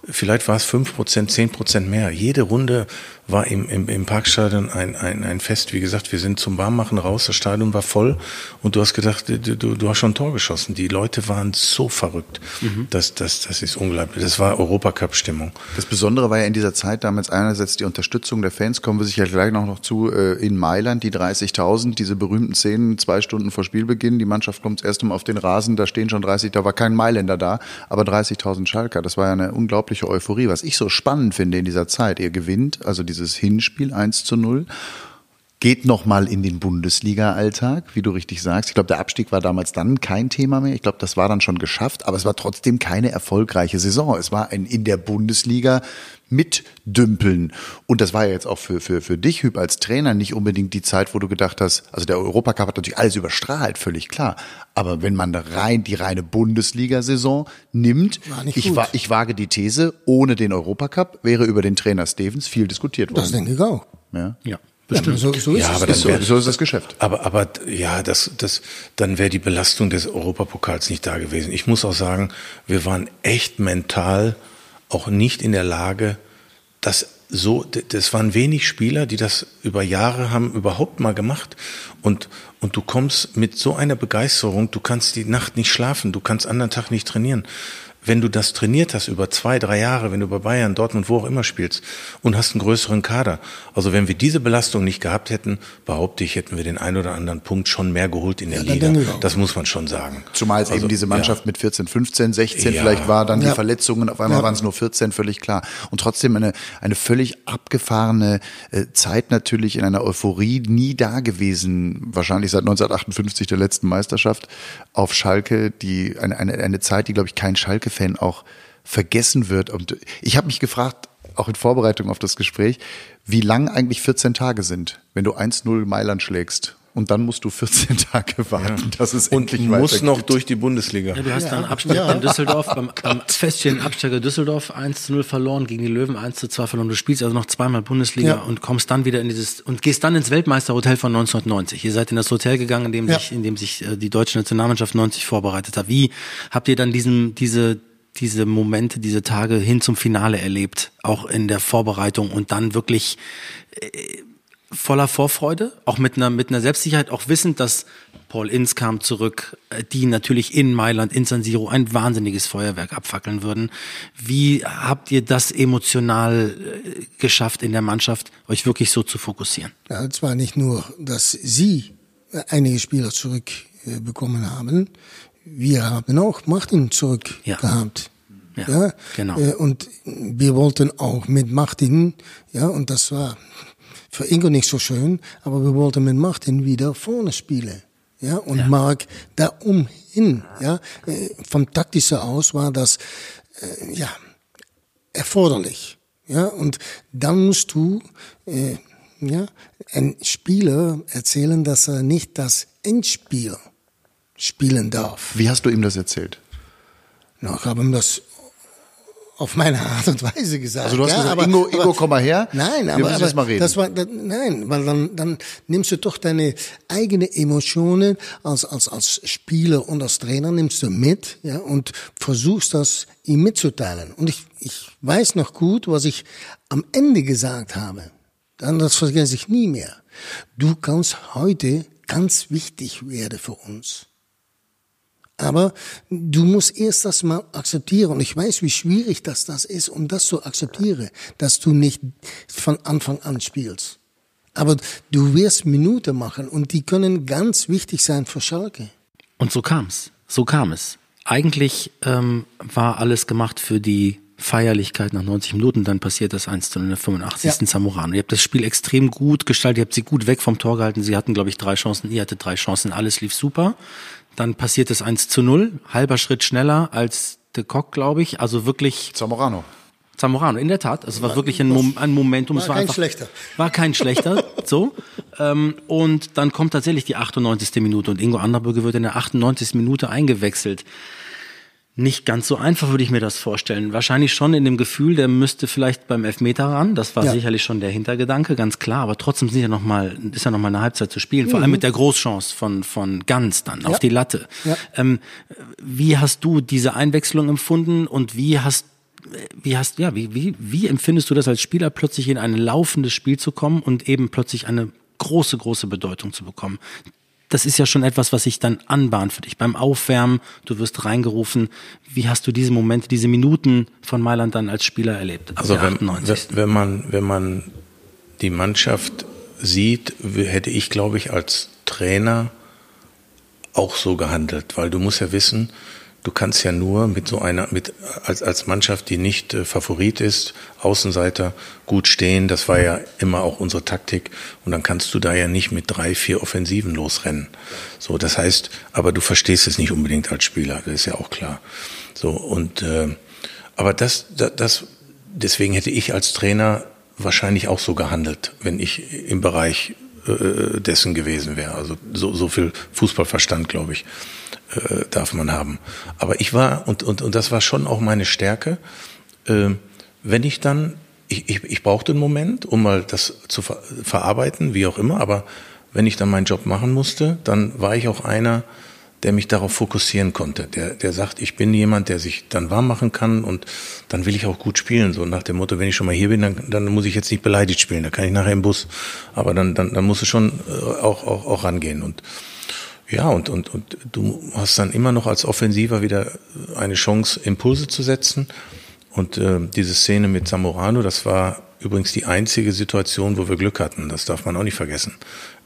vielleicht war es fünf Prozent, zehn Prozent mehr. Jede Runde war im, im, im Parkstadion ein, ein, ein Fest. Wie gesagt, wir sind zum Warmmachen raus, das Stadion war voll und du hast gedacht, du, du, hast schon ein Tor geschossen. Die Leute waren so verrückt. Mhm. Das, das, das ist unglaublich. Das war Europacup-Stimmung. Das Besondere war ja in dieser Zeit damals einerseits die Unterstützung der Fans, kommen wir sicher gleich noch, noch zu, äh, in Mailand, die 30.000, diese berühmten Szenen, zwei Stunden vor Spielbeginn, die Mannschaft kommt erst um auf den Rasen, da stehen schon 30, da war kein Mailänder da, aber 30.000 Schalker. Das war ja eine unglaubliche Euphorie. Was ich so spannend finde in dieser Zeit, ihr gewinnt, also dieses Hinspiel 1 zu 0 geht nochmal in den Bundesliga-Alltag, wie du richtig sagst. Ich glaube, der Abstieg war damals dann kein Thema mehr. Ich glaube, das war dann schon geschafft, aber es war trotzdem keine erfolgreiche Saison. Es war ein in der Bundesliga mitdümpeln. Und das war ja jetzt auch für, für, für dich, Hüb, als Trainer nicht unbedingt die Zeit, wo du gedacht hast, also der Europacup hat natürlich alles überstrahlt, völlig klar. Aber wenn man rein, die reine Bundesliga-Saison nimmt, ich, wa ich wage die These, ohne den Europacup wäre über den Trainer Stevens viel diskutiert worden. Das denke ich auch. Ja. ja. Bestimmt. Ja, so, so, ist ja, aber dann wär, so ist das Geschäft. Aber, aber ja, das, das, dann wäre die Belastung des Europapokals nicht da gewesen. Ich muss auch sagen, wir waren echt mental auch nicht in der Lage, das so, das waren wenig Spieler, die das über Jahre haben überhaupt mal gemacht. Und, und du kommst mit so einer Begeisterung, du kannst die Nacht nicht schlafen, du kannst anderen Tag nicht trainieren. Wenn du das trainiert hast über zwei, drei Jahre, wenn du bei Bayern, Dortmund, wo auch immer spielst und hast einen größeren Kader. Also wenn wir diese Belastung nicht gehabt hätten, behaupte ich, hätten wir den einen oder anderen Punkt schon mehr geholt in der ja, Liga. Das muss man schon sagen. Zumal es also, eben diese Mannschaft ja. mit 14, 15, 16 ja. vielleicht war, dann die Verletzungen, auf einmal waren es nur 14, völlig klar. Und trotzdem eine, eine völlig abgefahrene äh, Zeit natürlich in einer Euphorie, nie da gewesen, wahrscheinlich seit 1958 der letzten Meisterschaft auf Schalke, die eine, eine, eine Zeit, die, glaube ich, kein Schalke-Fan auch vergessen wird. Und ich habe mich gefragt, auch in Vorbereitung auf das Gespräch, wie lang eigentlich 14 Tage sind, wenn du 1-0 Mailand schlägst und dann musst du 14 Tage warten, ja. dass es und endlich musst noch durch die Bundesliga. Ja, du hast ja. dann Abstieg ja. in Düsseldorf, beim, beim Festchen Absteiger Düsseldorf 1 zu 0 verloren, gegen die Löwen 1 zu 2 verloren. Du spielst also noch zweimal Bundesliga ja. und kommst dann wieder in dieses, und gehst dann ins Weltmeisterhotel von 1990. Ihr seid in das Hotel gegangen, in dem sich, in dem sich äh, die deutsche Nationalmannschaft 90 vorbereitet hat. Wie habt ihr dann diesen, diese, diese Momente, diese Tage hin zum Finale erlebt, auch in der Vorbereitung und dann wirklich äh, voller Vorfreude, auch mit einer, mit einer Selbstsicherheit, auch wissend, dass Paul Inz kam zurück, äh, die natürlich in Mailand, in San Siro ein wahnsinniges Feuerwerk abfackeln würden. Wie habt ihr das emotional äh, geschafft in der Mannschaft, euch wirklich so zu fokussieren? Ja, es war nicht nur, dass Sie einige Spieler zurückbekommen haben, wir haben auch Martin zurück ja. gehabt. Ja, ja, genau. Äh, und wir wollten auch mit Martin, ja, und das war für Ingo nicht so schön, aber wir wollten mit Martin wieder vorne spielen. Ja, und ja. Mark da umhin, ja, äh, vom taktischen aus war das, äh, ja, erforderlich. Ja, und dann musst du, äh, ja, ein Spieler erzählen, dass er nicht das Endspiel spielen darf. Wie hast du ihm das erzählt? Na, ich habe ihm das auf meine Art und Weise gesagt. Also du hast ja, gesagt, aber, Ingo, Ingo, komm mal her. Nein, aber, aber mal reden. das war das, nein, weil dann dann nimmst du doch deine eigene Emotionen als als als Spieler und als Trainer nimmst du mit, ja, und versuchst das ihm mitzuteilen. Und ich ich weiß noch gut, was ich am Ende gesagt habe. Dann das vergesse ich nie mehr. Du kannst heute ganz wichtig werden für uns. Aber du musst erst das mal akzeptieren. Und ich weiß, wie schwierig das, das ist, um das zu akzeptieren, dass du nicht von Anfang an spielst. Aber du wirst Minute machen und die können ganz wichtig sein für Schalke. Und so kam's. So kam es. Eigentlich ähm, war alles gemacht für die Feierlichkeit nach 90 Minuten, dann passiert das 1 zu 0 in der 85. Ja. Zamorano. Ihr habt das Spiel extrem gut gestaltet, ihr habt sie gut weg vom Tor gehalten, sie hatten, glaube ich, drei Chancen, ihr hattet drei Chancen, alles lief super. Dann passiert es 1 zu 0, halber Schritt schneller als de Kock, glaube ich. Also wirklich. Zamorano. Zamorano, in der Tat. Also es war wirklich ein, Mom ein Momentum. War, es war kein einfach, schlechter. War kein schlechter, so. Ähm, und dann kommt tatsächlich die 98. Minute und Ingo Anderbrücke wird in der 98. Minute eingewechselt nicht ganz so einfach, würde ich mir das vorstellen. Wahrscheinlich schon in dem Gefühl, der müsste vielleicht beim Elfmeter ran. Das war ja. sicherlich schon der Hintergedanke, ganz klar. Aber trotzdem sind ja noch mal, ist ja noch mal eine Halbzeit zu spielen. Vor mhm. allem mit der Großchance von, von Ganz dann ja. auf die Latte. Ja. Ähm, wie hast du diese Einwechslung empfunden und wie hast wie hast ja wie, wie wie empfindest du das als Spieler plötzlich in ein laufendes Spiel zu kommen und eben plötzlich eine große große Bedeutung zu bekommen das ist ja schon etwas, was sich dann anbahnt für dich. Beim Aufwärmen, du wirst reingerufen. Wie hast du diese Momente, diese Minuten von Mailand dann als Spieler erlebt? Also wenn, wenn, man, wenn man die Mannschaft sieht, hätte ich, glaube ich, als Trainer auch so gehandelt, weil du musst ja wissen, du kannst ja nur mit so einer, mit, als, als Mannschaft, die nicht äh, Favorit ist, Außenseiter gut stehen. Das war ja immer auch unsere Taktik. Und dann kannst du da ja nicht mit drei, vier Offensiven losrennen. So, das heißt, aber du verstehst es nicht unbedingt als Spieler. Das ist ja auch klar. So, und, äh, aber das, das, das, deswegen hätte ich als Trainer wahrscheinlich auch so gehandelt, wenn ich im Bereich äh, dessen gewesen wäre. Also so, so viel Fußballverstand, glaube ich äh, darf man haben. Aber ich war, und, und, und das war schon auch meine Stärke, äh, wenn ich dann, ich, ich, ich brauchte einen Moment, um mal das zu ver verarbeiten, wie auch immer, aber wenn ich dann meinen Job machen musste, dann war ich auch einer, der mich darauf fokussieren konnte, der, der sagt, ich bin jemand, der sich dann warm machen kann und dann will ich auch gut spielen. So nach dem Motto, wenn ich schon mal hier bin, dann, dann muss ich jetzt nicht beleidigt spielen, da kann ich nachher im Bus. Aber dann, dann, dann muss es schon äh, auch, auch, auch rangehen. Und Ja, und, und, und du hast dann immer noch als Offensiver wieder eine Chance, Impulse zu setzen. Und äh, diese Szene mit Zamorano, das war übrigens die einzige Situation, wo wir Glück hatten. Das darf man auch nicht vergessen.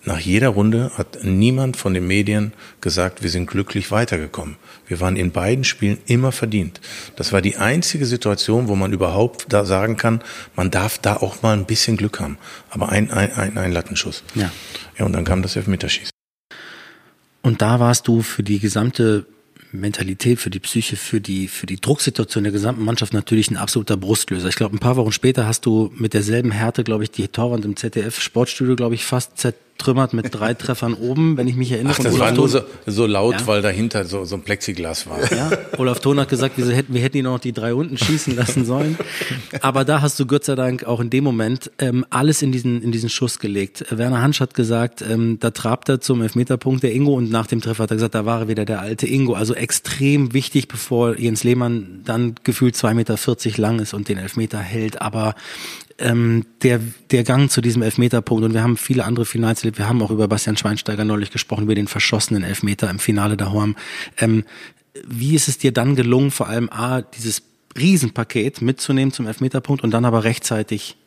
Nach jeder Runde hat niemand von den Medien gesagt, wir sind glücklich weitergekommen. Wir waren in beiden Spielen immer verdient. Das war die einzige Situation, wo man überhaupt da sagen kann, man darf da auch mal ein bisschen Glück haben. Aber ein, ein, ein, ein Lattenschuss. Ja. Ja, und dann kam das Elfmeterschießen. Und da warst du für die gesamte Mentalität, für die Psyche, für die, für die Drucksituation der gesamten Mannschaft natürlich ein absoluter Brustlöser. Ich glaube, ein paar Wochen später hast du mit derselben Härte, glaube ich, die Torwand im ZDF Sportstudio, glaube ich, fast zertrümmert mit drei Treffern oben, wenn ich mich erinnere. Ach, das war nur so, so laut, ja? weil dahinter so, so ein Plexiglas war. Ja, Olaf Thon hat gesagt, wir hätten, wir hätten ihn noch die drei unten schießen lassen sollen. Aber da hast du Gott sei Dank auch in dem Moment ähm, alles in diesen, in diesen Schuss gelegt. Werner Hansch hat gesagt, ähm, da trabt er zum Elfmeterpunkt der Ingo und nach dem Treffer hat er gesagt, da war er wieder der alte Ingo. Also extrem wichtig, bevor Jens Lehmann dann gefühlt zwei Meter vierzig lang ist und den Elfmeter hält. Aber ähm, der, der Gang zu diesem Elfmeterpunkt und wir haben viele andere Finals erlebt. Wir haben auch über Bastian Schweinsteiger neulich gesprochen, über den verschossenen Elfmeter im Finale Horm. Ähm, wie ist es dir dann gelungen, vor allem A, dieses Riesenpaket mitzunehmen zum Elfmeterpunkt und dann aber rechtzeitig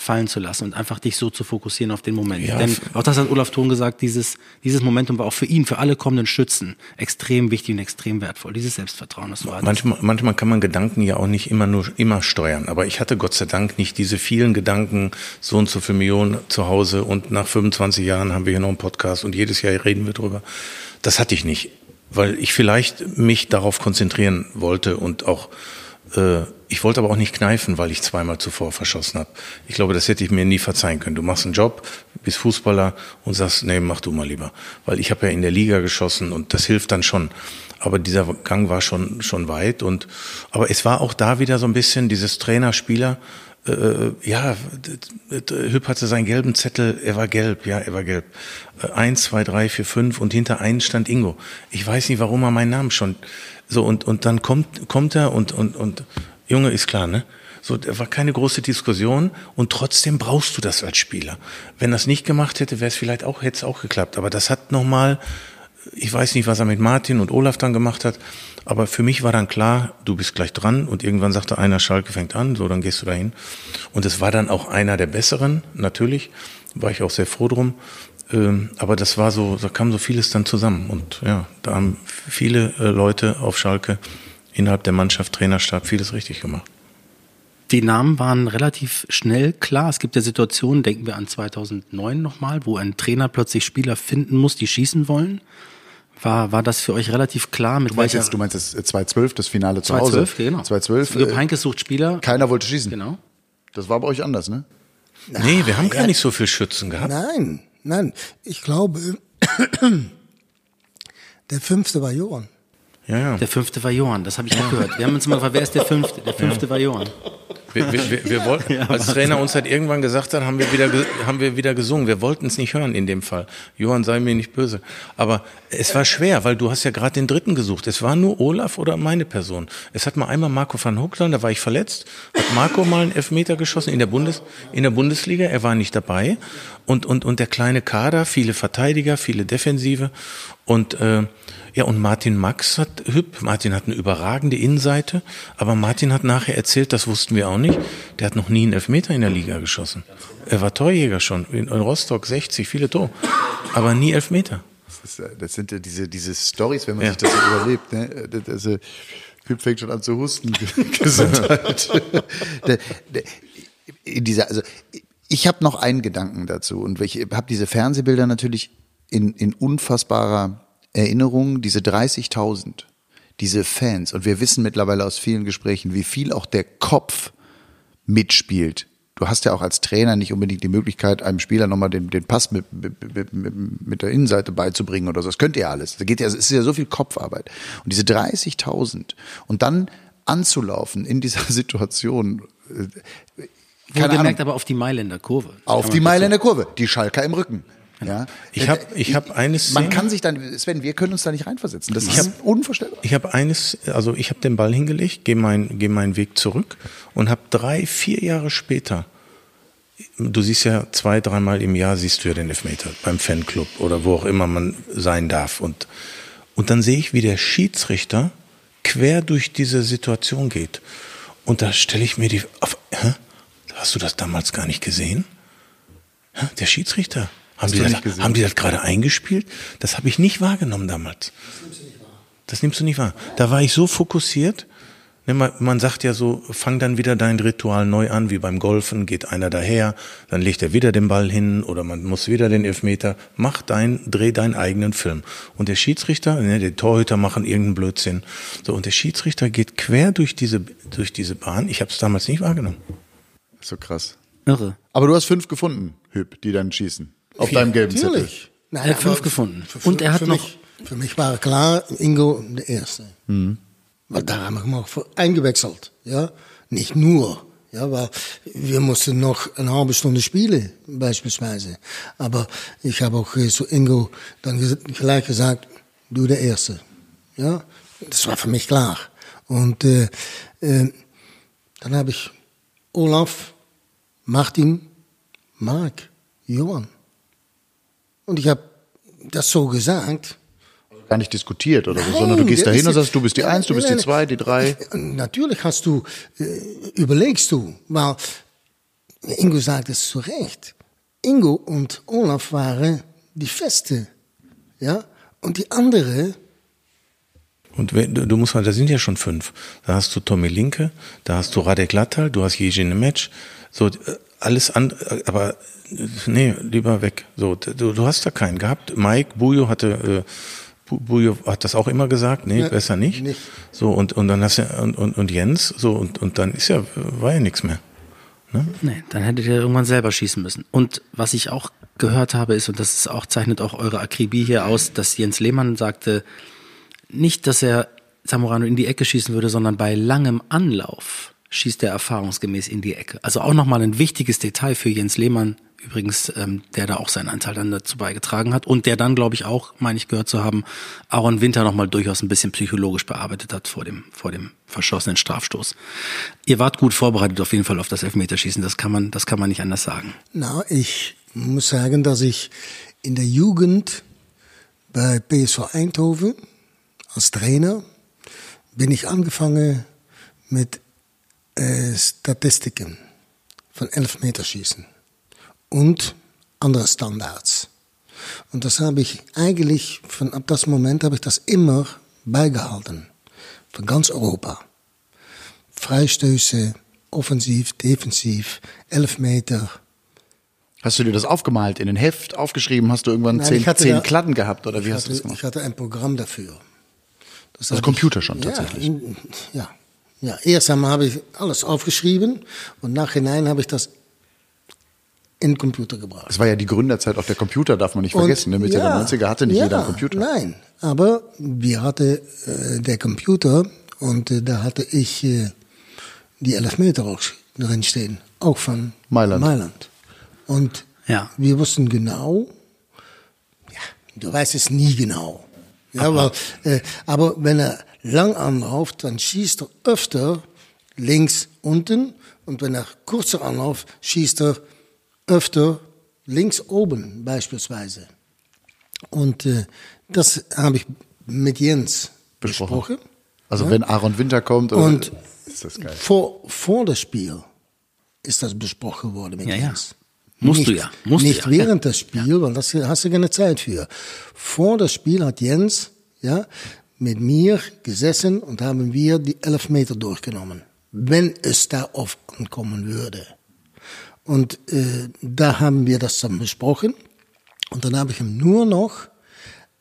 fallen zu lassen und einfach dich so zu fokussieren auf den Moment. Ja, Denn auch das hat Olaf Thon gesagt, dieses, dieses Momentum war auch für ihn, für alle kommenden Schützen extrem wichtig und extrem wertvoll. Dieses Selbstvertrauen, das war manchmal, manchmal kann man Gedanken ja auch nicht immer nur immer steuern. Aber ich hatte Gott sei Dank nicht diese vielen Gedanken, so und so viele Millionen zu Hause und nach 25 Jahren haben wir hier noch einen Podcast und jedes Jahr reden wir drüber. Das hatte ich nicht, weil ich vielleicht mich darauf konzentrieren wollte und auch äh, ich wollte aber auch nicht kneifen, weil ich zweimal zuvor verschossen habe. Ich glaube, das hätte ich mir nie verzeihen können. Du machst einen Job, bist Fußballer und sagst, nee, mach du mal lieber. Weil ich habe ja in der Liga geschossen und das hilft dann schon. Aber dieser Gang war schon, schon weit. Und, aber es war auch da wieder so ein bisschen dieses Trainer-Spieler, äh, ja, Hüpp hatte seinen gelben Zettel, er war gelb, ja, er war gelb. Äh, eins, zwei, drei, vier, fünf und hinter einen stand Ingo. Ich weiß nicht, warum er meinen Namen schon so, und, und dann kommt, kommt er und, und, und, Junge, ist klar, ne? So, da war keine große Diskussion und trotzdem brauchst du das als Spieler. Wenn das nicht gemacht hätte, wäre es vielleicht auch, hätte es auch geklappt. Aber das hat nochmal, ich weiß nicht, was er mit Martin und Olaf dann gemacht hat, aber für mich war dann klar, du bist gleich dran und irgendwann sagte einer, Schalke fängt an, so, dann gehst du dahin. Und es war dann auch einer der Besseren, natürlich, war ich auch sehr froh drum. Ähm, aber das war so, da kam so vieles dann zusammen. Und ja, da haben viele äh, Leute auf Schalke innerhalb der Mannschaft, Trainerstab vieles richtig gemacht. Die Namen waren relativ schnell klar. Es gibt ja Situationen, denken wir an 2009 nochmal, wo ein Trainer plötzlich Spieler finden muss, die schießen wollen. War, war das für euch relativ klar? Mit du meinst jetzt, du meinst das 2012, das Finale zu 2012, Hause? Genau. 2012. Jupp Heynckes sucht Spieler. Keiner wollte schießen. Genau. Das war bei euch anders, ne? Nee, wir haben ja, gar nicht so viel Schützen gehabt. Nein, nein. Ich glaube, der fünfte war Johann. Ja, ja. Der fünfte war Johann, das habe ich auch gehört. Wir haben uns mal gefragt, wer ist der fünfte? Der fünfte ja. war Johann. Wir, wir, wir, wir wollten, als Trainer uns halt irgendwann gesagt hat, haben wir wieder, haben wir wieder gesungen. Wir wollten es nicht hören in dem Fall. Johann sei mir nicht böse. Aber es war schwer, weil du hast ja gerade den dritten gesucht. Es war nur Olaf oder meine Person. Es hat mal einmal Marco van Hoogland, da war ich verletzt, hat Marco mal einen Elfmeter geschossen in der Bundes, in der Bundesliga. Er war nicht dabei. Und, und, und der kleine Kader, viele Verteidiger, viele Defensive. Und, äh, ja, und Martin Max hat hüb. Martin hat eine überragende Innenseite, aber Martin hat nachher erzählt, das wussten wir auch nicht, der hat noch nie einen Elfmeter in der Liga geschossen. Er war Torjäger schon, in Rostock 60, viele Tore, aber nie Elfmeter. Das, ist, das sind ja diese, diese Stories, wenn man ja. sich das so überlebt. Ne? Das, also, Hüb fängt schon an zu husten. Gesundheit. in dieser, also, ich habe noch einen Gedanken dazu und ich habe diese Fernsehbilder natürlich in, in unfassbarer Erinnerung, diese 30.000, diese Fans, und wir wissen mittlerweile aus vielen Gesprächen, wie viel auch der Kopf mitspielt. Du hast ja auch als Trainer nicht unbedingt die Möglichkeit, einem Spieler nochmal den, den Pass mit, mit, mit, mit der Innenseite beizubringen oder so. Das könnt ihr alles. Da geht ja, es ist ja so viel Kopfarbeit. Und diese 30.000 und dann anzulaufen in dieser Situation, äh, keine gemerkt aber auf die Mailänder Kurve. Auf die Mailänder Kurve, die Schalker im Rücken. Ja. Ich habe ich hab eines. Man kann sich dann, Sven, wir können uns da nicht reinversetzen. Das ich ist hab, unvorstellbar. Ich habe eines, also ich habe den Ball hingelegt, gehe mein, geh meinen Weg zurück und habe drei, vier Jahre später du siehst ja zwei, dreimal im Jahr siehst du ja den Elfmeter beim Fanclub oder wo auch immer man sein darf. Und, und dann sehe ich, wie der Schiedsrichter quer durch diese Situation geht. Und da stelle ich mir die, auf, hä? hast du das damals gar nicht gesehen? Hä? Der Schiedsrichter. Haben die, das, haben die das gerade eingespielt? Das habe ich nicht wahrgenommen damals. Das nimmst du nicht wahr. Da war ich so fokussiert. Ne, man, man sagt ja so, fang dann wieder dein Ritual neu an, wie beim Golfen, geht einer daher, dann legt er wieder den Ball hin oder man muss wieder den Elfmeter. Mach dein, dreh deinen eigenen Film. Und der Schiedsrichter, ne, die Torhüter machen irgendeinen Blödsinn. So, und der Schiedsrichter geht quer durch diese, durch diese Bahn. Ich habe es damals nicht wahrgenommen. So krass. Irre. Aber du hast fünf gefunden, Hüb, die dann schießen. Auf Vier, deinem gelben Zettel. Nein, er hat fünf gefunden. Für, und er hat noch. Mich, für mich war klar, Ingo der Erste. Mhm. Weil da haben wir noch eingewechselt. Ja? Nicht nur. Ja, weil wir mussten noch eine halbe Stunde spielen, beispielsweise. Aber ich habe auch zu Ingo dann gleich gesagt, du der Erste. Ja, das war für mich klar. Und äh, äh, dann habe ich Olaf, Martin, Mark, Johann. Und ich habe das so gesagt. Gar nicht diskutiert oder so, sondern du gehst da hin und sagst, du bist die Eins, du bist die Zwei, die Drei. Natürlich hast du, äh, überlegst du, weil Ingo sagt es zu Recht. Ingo und Olaf waren die Feste, ja, und die andere. Und du musst halt, da sind ja schon fünf. Da hast du Tommy Linke, da hast du Radek Lattal, du hast Jejin Match, so äh, alles an, aber nee, lieber weg. So, du, du hast da keinen gehabt. Mike Bujo hatte, äh, Bujo hat das auch immer gesagt, nee, ja, besser nicht. nicht. So, und, und dann hast du, und, und, und Jens, so, und, und dann ist ja, war ja nichts mehr. Ne? Nee, dann hättet ihr irgendwann selber schießen müssen. Und was ich auch gehört habe, ist, und das ist auch, zeichnet auch eure Akribie hier aus, dass Jens Lehmann sagte, nicht, dass er Zamorano in die Ecke schießen würde, sondern bei langem Anlauf schießt er erfahrungsgemäß in die Ecke. Also auch nochmal ein wichtiges Detail für Jens Lehmann, übrigens, ähm, der da auch seinen Anteil dann dazu beigetragen hat und der dann, glaube ich, auch, meine ich gehört zu haben, Aaron Winter nochmal durchaus ein bisschen psychologisch bearbeitet hat vor dem, vor dem verschossenen Strafstoß. Ihr wart gut vorbereitet auf jeden Fall auf das Elfmeterschießen, das kann man, das kann man nicht anders sagen. Na, ich muss sagen, dass ich in der Jugend bei PSV Eindhoven als Trainer bin ich angefangen mit äh, Statistiken von Elfmeterschießen und andere Standards. Und das habe ich eigentlich, von ab das Moment habe ich das immer beigehalten. Von ganz Europa. Freistöße, offensiv, defensiv, Elfmeter. Hast du dir das aufgemalt, in ein Heft aufgeschrieben? Hast du irgendwann Nein, zehn, zehn da, Klatten gehabt oder wie hast hatte, du das gemacht? Ich hatte ein Programm dafür. Das also Computer ich, schon tatsächlich? Ja, ja. Ja, erst einmal habe ich alles aufgeschrieben und nachhinein habe ich das in den Computer gebracht. Es war ja die Gründerzeit auch der Computer, darf man nicht und, vergessen. Ne? Mitte ja, der 90er hatte nicht ja, jeder einen Computer. Nein, aber wir hatten äh, der Computer und äh, da hatte ich äh, die Elfmeter auch drin stehen, auch von Mailand. Mailand. Und ja. wir wussten genau, ja, du weißt es nie genau. Ja, aber, weil, äh, aber wenn er lang anläuft, dann schießt er öfter links unten und wenn er kurzer anläuft, schießt er öfter links oben beispielsweise. Und äh, das habe ich mit Jens besprochen. besprochen. Also ja. wenn Aaron Winter kommt, und ist das geil. Vor, vor das Spiel ist das besprochen worden mit ja, Jens. Ja. Musst nicht, du ja. Musst nicht du ja. während des Spiels, weil das hast du keine Zeit für. Vor das Spiel hat Jens ja, mit mir gesessen und haben wir die elf Meter durchgenommen. Wenn es darauf ankommen würde. Und äh, da haben wir das dann besprochen. Und dann habe ich ihm nur noch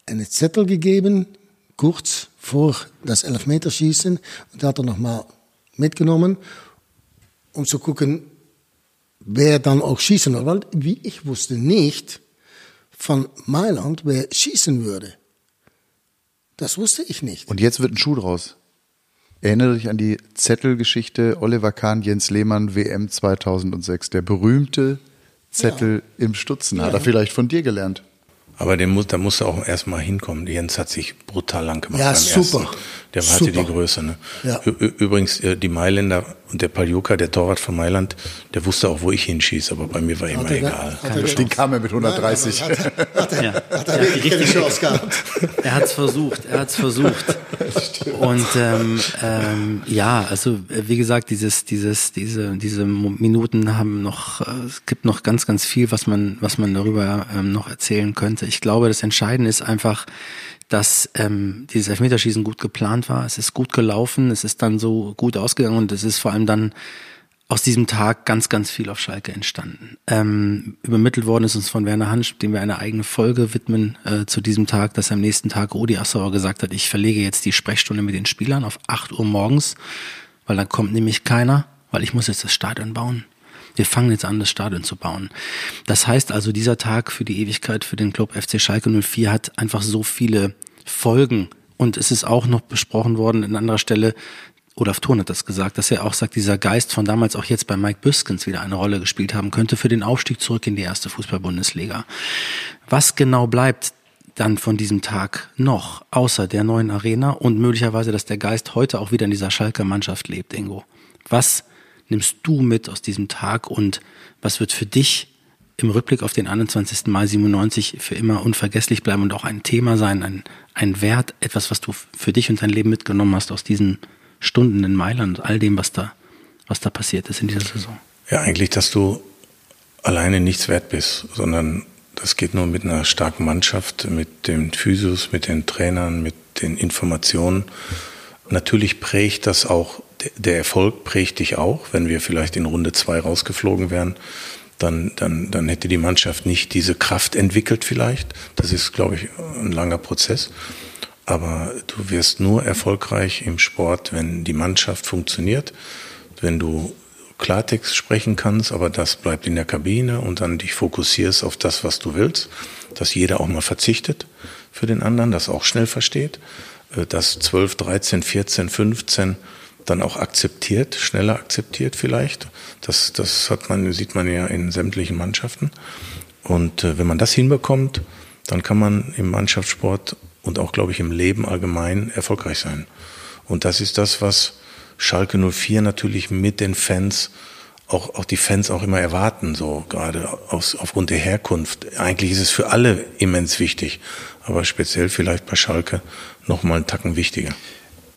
einen Zettel gegeben, kurz vor das Elfmeterschießen. Und hat er nochmal mitgenommen, um zu gucken, wer dann auch schießen würde. Weil wie ich wusste nicht von Mailand, wer schießen würde. Das wusste ich nicht. Und jetzt wird ein Schuh draus. Erinnere dich an die Zettelgeschichte Oliver Kahn, Jens Lehmann, WM 2006. Der berühmte Zettel ja. im Stutzen. Hat ja. er vielleicht von dir gelernt? Aber den muss, da musst du auch erstmal hinkommen. Jens hat sich brutal lang gemacht. Ja, super. Ersten. Der super. hatte die Größe. Ne? Ja. Übrigens, äh, die Mailänder Und der Paljuka, der Torwart von Mailand, der wusste auch, wo ich hinschieße, aber bei mir war immer egal. Den kam er mit 130. Nein, hat, hat, er, ja. hat er wirklich keine Chance gehabt. Er hat es versucht, er hat es versucht. Und ähm, ähm, ja, also wie gesagt, dieses, dieses, diese, diese Minuten haben noch, äh, es gibt noch ganz, ganz viel, was man, was man darüber ähm, noch erzählen könnte. Ich glaube, das Entscheidende ist einfach, dass ähm, dieses Elfmeterschießen gut geplant war. Es ist gut gelaufen, es ist dann so gut ausgegangen und es ist vor allem dann aus diesem Tag ganz, ganz viel auf Schalke entstanden. Ähm, übermittelt worden ist uns von Werner Hansch, dem wir eine eigene Folge widmen äh, zu diesem Tag, dass am nächsten Tag Rudi Assauer gesagt hat, ich verlege jetzt die Sprechstunde mit den Spielern auf 8 Uhr morgens, weil dann kommt nämlich keiner, weil ich muss jetzt das Stadion bauen. Wir fangen jetzt an, das Stadion zu bauen. Das heißt also, dieser Tag für die Ewigkeit für den Club FC Schalke 04 hat einfach so viele Folgen. Und es ist auch noch besprochen worden an anderer Stelle, Olaf Thurn hat das gesagt, dass er auch sagt, dieser Geist von damals auch jetzt bei Mike Büskens wieder eine Rolle gespielt haben könnte für den Aufstieg zurück in die erste Fußball-Bundesliga. Was genau bleibt dann von diesem Tag noch, außer der neuen Arena und möglicherweise, dass der Geist heute auch wieder in dieser Schalker Mannschaft lebt, Ingo? Was nimmst du mit aus diesem Tag und was wird für dich im Rückblick auf den 21. Mai 97 für immer unvergesslich bleiben und auch ein Thema sein, ein, ein Wert, etwas, was du für dich und dein Leben mitgenommen hast aus diesen Stunden in Mailand, all dem, was da, was da passiert ist in dieser Saison? Ja, eigentlich, dass du alleine nichts wert bist, sondern das geht nur mit einer starken Mannschaft, mit den Physios, mit den Trainern, mit den Informationen. Natürlich prägt das auch der Erfolg prägt dich auch. Wenn wir vielleicht in Runde zwei rausgeflogen wären, dann, dann, dann hätte die Mannschaft nicht diese Kraft entwickelt vielleicht. Das ist, glaube ich, ein langer Prozess. Aber du wirst nur erfolgreich im Sport, wenn die Mannschaft funktioniert, wenn du Klartext sprechen kannst, aber das bleibt in der Kabine und dann dich fokussierst auf das, was du willst, dass jeder auch mal verzichtet für den anderen, das auch schnell versteht, äh, dass 12, 13, 14, 15 dann auch akzeptiert, schneller akzeptiert vielleicht. Das, das hat man, sieht man ja in sämtlichen Mannschaften. Und äh, wenn man das hinbekommt, dann kann man im Mannschaftssport und auch, glaube ich, im Leben allgemein erfolgreich sein. Und das ist das, was Schalke 04 natürlich mit den Fans auch, auch die Fans auch immer erwarten, so gerade aus, aufgrund der Herkunft. Eigentlich ist es für alle immens wichtig, aber speziell vielleicht bei Schalke noch mal einen Tacken wichtiger.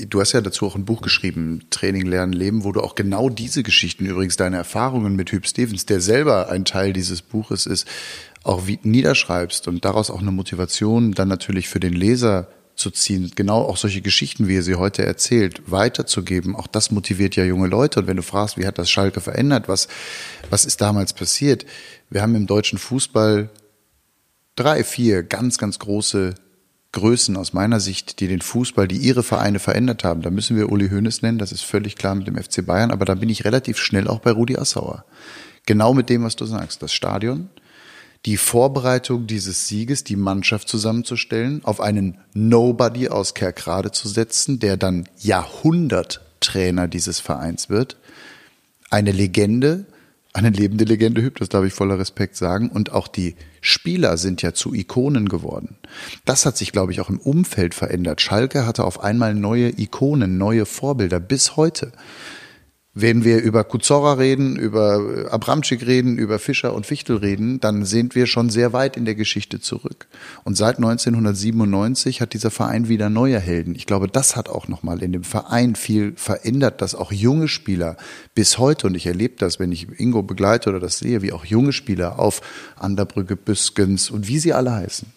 Du hast ja dazu auch ein Buch geschrieben, Training, Lernen, Leben, wo du auch genau diese Geschichten, übrigens deine Erfahrungen mit Hüb Stevens, der selber ein Teil dieses Buches ist, auch wie niederschreibst und daraus auch eine Motivation dann natürlich für den Leser zu ziehen, genau auch solche Geschichten, wie er sie heute erzählt, weiterzugeben. Auch das motiviert ja junge Leute. Und wenn du fragst, wie hat das Schalke verändert, was, was ist damals passiert? Wir haben im deutschen Fußball drei, vier ganz, ganz große Größen aus meiner Sicht, die den Fußball, die ihre Vereine verändert haben. Da müssen wir Uli Hoeneß nennen, das ist völlig klar mit dem FC Bayern, aber da bin ich relativ schnell auch bei Rudi Assauer. Genau mit dem, was du sagst. Das Stadion, die Vorbereitung dieses Sieges, die Mannschaft zusammenzustellen, auf einen Nobody aus Kerkrade zu setzen, der dann Jahrhunderttrainer dieses Vereins wird. Eine Legende, eine lebende Legende Hüb, das darf ich voller Respekt sagen. Und auch die Spieler sind ja zu Ikonen geworden. Das hat sich, glaube ich, auch im Umfeld verändert. Schalke hatte auf einmal neue Ikonen, neue Vorbilder bis heute. Wenn wir über Kuzorra reden, über Abramczyk reden, über Fischer und Fichtel reden, dann sind wir schon sehr weit in der Geschichte zurück. Und seit 1997 hat dieser Verein wieder neue Helden. Ich glaube, das hat auch nochmal in dem Verein viel verändert, dass auch junge Spieler bis heute, und ich erlebe das, wenn ich Ingo begleite oder das sehe, wie auch junge Spieler auf Anderbrücke, Büskens und wie sie alle heißen,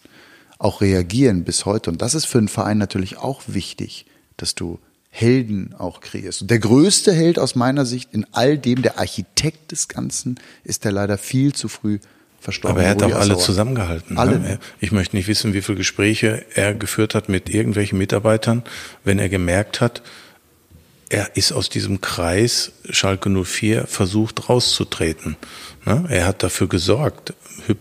auch reagieren bis heute. Und das ist für einen Verein natürlich auch wichtig, dass du Helden auch kreierst. Und der größte Held aus meiner Sicht in all dem, der Architekt des Ganzen, ist der leider viel zu früh verstorben. Aber er hat auch alle zusammengehalten. Alle. Ne? Ich möchte nicht wissen, wie viele Gespräche er geführt hat mit irgendwelchen Mitarbeitern, wenn er gemerkt hat, er ist aus diesem Kreis Schalke 04 versucht rauszutreten. Ne? Er hat dafür gesorgt,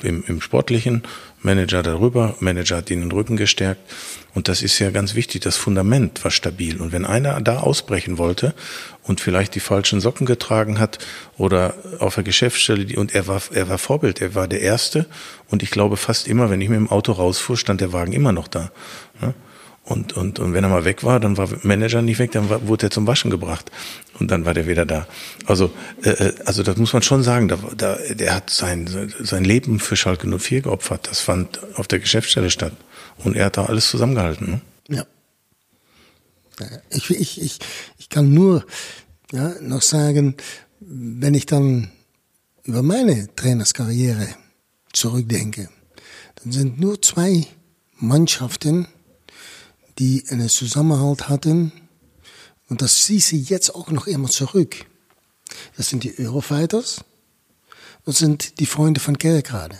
im, im Sportlichen, Manager darüber, Manager hat ihn den Rücken gestärkt. Und das ist ja ganz wichtig, das Fundament war stabil. Und wenn einer da ausbrechen wollte und vielleicht die falschen Socken getragen hat oder auf der Geschäftsstelle, und er war, er war Vorbild, er war der Erste. Und ich glaube fast immer, wenn ich mit dem Auto rausfuhr, stand der Wagen immer noch da. Und, und, und wenn er mal weg war, dann war Manager nicht weg, dann war, wurde er zum Waschen gebracht. Und dann war der wieder da. Also, äh, äh also das muss man schon sagen. Da, da, der hat sein, sein Leben für Schalke 04 geopfert. Das fand auf der Geschäftsstelle statt. Und er hat da alles zusammengehalten. Ne? Ja. Ich, ich, ich, ich kann nur ja, noch sagen, wenn ich dann über meine Trainerskarriere zurückdenke, dann sind nur zwei Mannschaften, die einen Zusammenhalt hatten. Und das ziehe sie jetzt auch noch immer zurück. Das sind die Eurofighters und sind die Freunde von Kerkrade.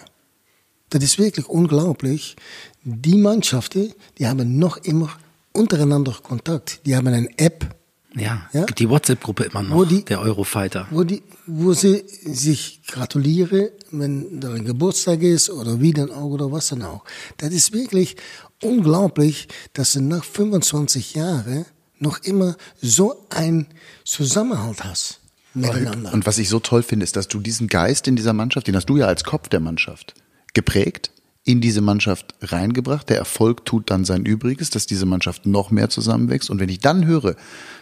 Das ist wirklich unglaublich. Die Mannschaften, die haben noch immer untereinander Kontakt. Die haben eine App. Ja, ja? die WhatsApp-Gruppe immer noch, wo die, der Eurofighter. Wo, die, wo sie sich gratulieren, wenn da ein Geburtstag ist oder wie dann auch oder was dann auch. Das ist wirklich unglaublich, dass du nach 25 Jahren noch immer so ein Zusammenhalt hast miteinander. Und was ich so toll finde, ist, dass du diesen Geist in dieser Mannschaft, den hast du ja als Kopf der Mannschaft geprägt, in diese Mannschaft reingebracht. Der Erfolg tut dann sein Übriges, dass diese Mannschaft noch mehr zusammenwächst. Und wenn ich dann höre,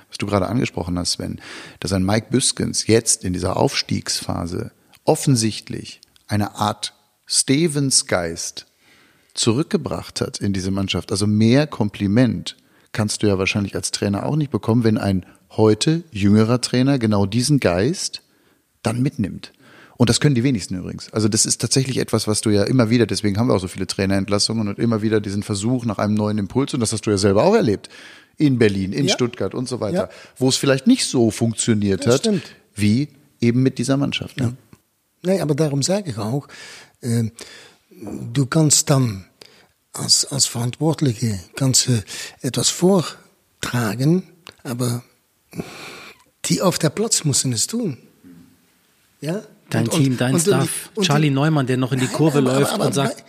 was du gerade angesprochen hast, Sven, dass ein Mike Büskens jetzt in dieser Aufstiegsphase offensichtlich eine Art Stevens-Geist zurückgebracht hat in diese Mannschaft. Also mehr Kompliment kannst du ja wahrscheinlich als Trainer auch nicht bekommen, wenn ein heute jüngerer Trainer genau diesen Geist dann mitnimmt. Und das können die wenigsten übrigens. Also das ist tatsächlich etwas, was du ja immer wieder, deswegen haben wir auch so viele Trainerentlassungen und immer wieder diesen Versuch nach einem neuen Impuls, und das hast du ja selber auch erlebt, in Berlin, in ja. Stuttgart und so weiter, ja. wo es vielleicht nicht so funktioniert das hat, stimmt. wie eben mit dieser Mannschaft. Ne? Ja. Nee, aber darum sage ich auch, äh, du kannst dann als, als Verantwortliche kannst du etwas vortragen, aber die auf der Platz müssen es tun. Ja? Dein und, Team, dein und, Staff. Und, Charlie Neumann, der noch in die Kurve aber, läuft aber, aber, und sagt,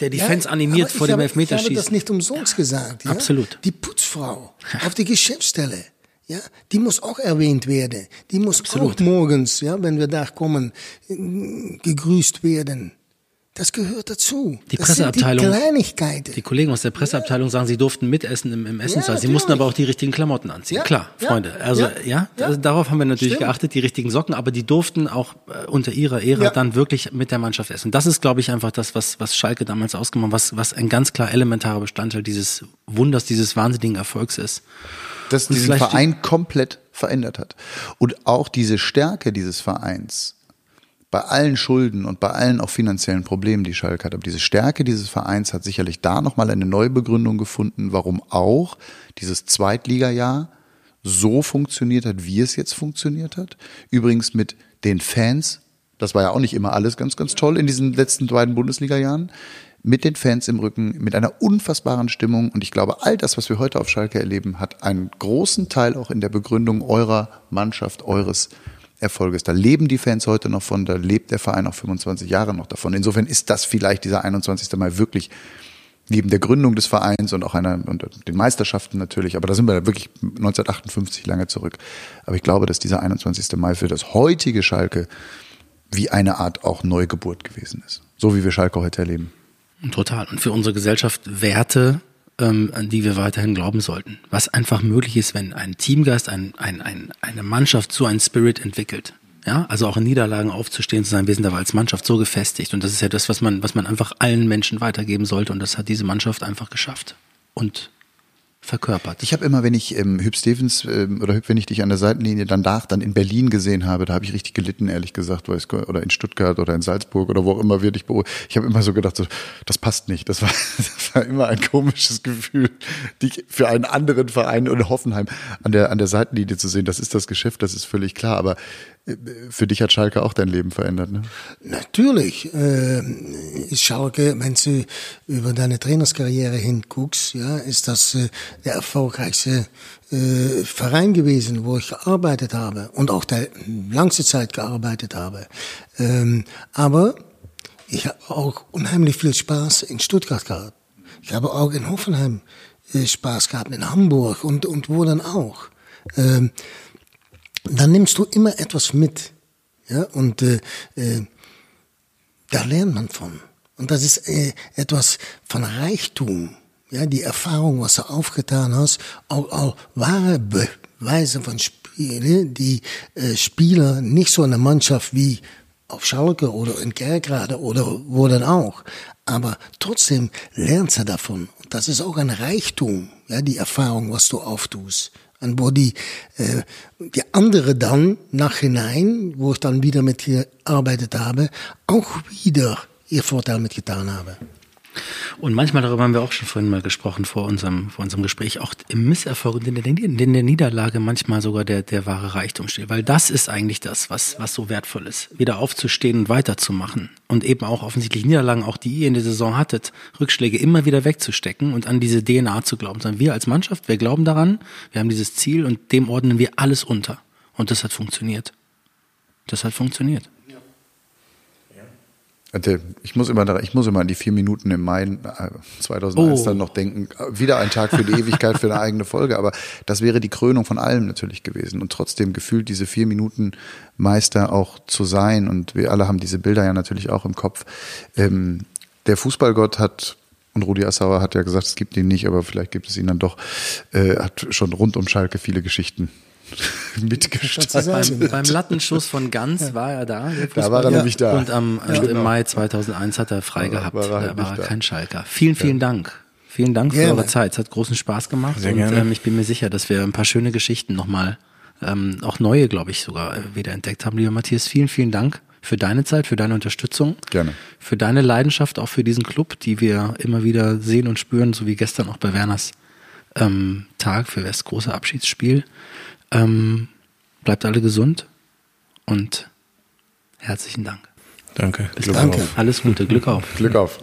der die ja, Fans animiert vor dem Elfmeterschießen. Ich habe das nicht umsonst gesagt. Ja? Absolut. Die Putzfrau auf die Geschäftsstelle. Ja, die muss auch erwähnt werden. Die muss Absolut. auch morgens, ja, wenn wir da kommen, gegrüßt werden. Das gehört dazu. Die das Presseabteilung. die Kleinigkeiten. Die Kollegen aus der Presseabteilung sagen, sie durften mitessen im, im Essenssaal. Ja, sie mussten aber auch die richtigen Klamotten anziehen. Ja, Klar, ja, Freunde. Also ja, also darauf haben wir natürlich Stimmt. geachtet, die richtigen Socken, aber die durften auch äh, unter ihrer Ära dann wirklich mit der Mannschaft essen. Das ist, glaube ich, einfach das, was, was Schalke damals ausgemacht, was, was ein ganz klar elementarer Bestandteil dieses Wunders, dieses wahnsinnigen Erfolgs ist. Dass diesen Verein komplett verändert hat. Und auch diese Stärke dieses Vereins bei allen Schulden und bei allen auch finanziellen Problemen, die Schalke hat. Aber diese Stärke dieses Vereins hat sicherlich da nochmal eine Neubegründung gefunden, warum auch dieses Zweitligajahr so funktioniert hat, wie es jetzt funktioniert hat. Übrigens mit den Fans, das war ja auch nicht immer alles ganz, ganz toll in diesen letzten beiden Bundesliga-Jahren, mit den Fans im Rücken, mit einer unfassbaren Stimmung. Und ich glaube, all das, was wir heute auf Schalke erleben, hat einen großen Teil auch in der Begründung eurer Mannschaft, eures Erfolges. Da leben die Fans heute noch von, da lebt der Verein auch 25 Jahre noch davon. Insofern ist das vielleicht dieser 21. Mai wirklich neben der Gründung des Vereins und auch einer und den Meisterschaften natürlich, aber da sind wir wirklich 1958 lange zurück. Aber ich glaube, dass dieser 21. Mai für das heutige Schalke wie eine Art auch Neugeburt gewesen ist. So wie wir Schalke heute erleben. Total. Und für unsere Gesellschaft Werte, ähm, an die wir weiterhin glauben sollten. Was einfach möglich ist, wenn ein Teamgeist, ein, ein, ein, eine Mannschaft so einen Spirit entwickelt. Ja, also auch in Niederlagen aufzustehen zu sein, wir sind aber als Mannschaft so gefestigt. Und das ist ja das, was man, was man einfach allen Menschen weitergeben sollte. Und das hat diese Mannschaft einfach geschafft. Und verkörpert. Ich habe immer, wenn ich ähm, Hüb Stevens ähm, oder Hüb, wenn ich dich an der Seitenlinie dann danach dann in Berlin gesehen habe, da habe ich richtig gelitten, ehrlich gesagt, weiß, oder in Stuttgart oder in Salzburg oder wo auch immer wir dich beobachten. Ich habe immer so gedacht, so, das passt nicht. Das war, das war immer ein komisches Gefühl, dich für einen anderen Verein in Hoffenheim an der, an der Seitenlinie zu sehen. Das ist das Geschäft, das ist völlig klar. Aber für dich hat Schalke auch dein Leben verändert, ne? Natürlich. Äh, Schalke, wenn du über deine Trainerskarriere hinguckst, ja, ist das äh, der erfolgreichste äh, Verein gewesen, wo ich gearbeitet habe und auch der langste Zeit gearbeitet habe. Ähm, aber ich habe auch unheimlich viel Spaß in Stuttgart gehabt. Ich habe auch in Hoffenheim äh, Spaß gehabt, in Hamburg und, und wo dann auch. Ähm, dann nimmst du immer etwas mit. Ja, und äh, äh, da lernt man von. Und das ist äh, etwas von Reichtum. ja, die Erfahrung, was du aufgetan hast, auch, auch wahre Beweise von Spielen, die äh, Spieler nicht so eine Mannschaft wie auf Schalke oder in Kerkrade oder wo dann auch. Aber trotzdem lernst du davon. Das ist auch ein Reichtum, ja, die Erfahrung, was du auftust. Und wo die, äh, die andere dann nachhinein, wo ich dann wieder mit gearbeitet habe, auch wieder ihr Vorteil mitgetan habe. Und manchmal, darüber haben wir auch schon vorhin mal gesprochen, vor unserem, vor unserem Gespräch, auch im Misserfolg und in der, in der Niederlage manchmal sogar der, der wahre Reichtum steht. Weil das ist eigentlich das, was, was so wertvoll ist. Wieder aufzustehen und weiterzumachen. Und eben auch offensichtlich Niederlagen, auch die ihr in der Saison hattet, Rückschläge immer wieder wegzustecken und an diese DNA zu glauben. Sondern wir als Mannschaft, wir glauben daran, wir haben dieses Ziel und dem ordnen wir alles unter. Und das hat funktioniert. Das hat funktioniert. Ich muss immer, ich muss immer an die vier Minuten im Mai 2001 äh, oh. dann noch denken. Wieder ein Tag für die Ewigkeit, für eine eigene Folge. Aber das wäre die Krönung von allem natürlich gewesen. Und trotzdem gefühlt diese vier Minuten Meister auch zu sein. Und wir alle haben diese Bilder ja natürlich auch im Kopf. Ähm, der Fußballgott hat und Rudi Assauer hat ja gesagt, es gibt ihn nicht, aber vielleicht gibt es ihn dann doch, äh, hat schon rund um Schalke viele Geschichten mitgestaltet. Beim, beim, Lattenschuss von Ganz war er da. Da war er nämlich da. Und am, ja, genau. im Mai 2001 hat er frei gehabt. War er da war er kein Schalker. Vielen, vielen ja. Dank. Vielen Dank für eure Zeit. Es hat großen Spaß gemacht. Sehr und ähm, ich bin mir sicher, dass wir ein paar schöne Geschichten nochmal, ähm, auch neue, glaube ich, sogar äh, wieder entdeckt haben. Lieber Matthias, vielen, vielen Dank für deine Zeit, für deine Unterstützung. Gerne. Für deine Leidenschaft auch für diesen Club, die wir immer wieder sehen und spüren, so wie gestern auch bei Werners ähm, Tag für das große Abschiedsspiel. Ähm, bleibt alle gesund und herzlichen Dank. Danke. Bis Glück dann. Auf. Alles Gute. Glück auf. Glück auf.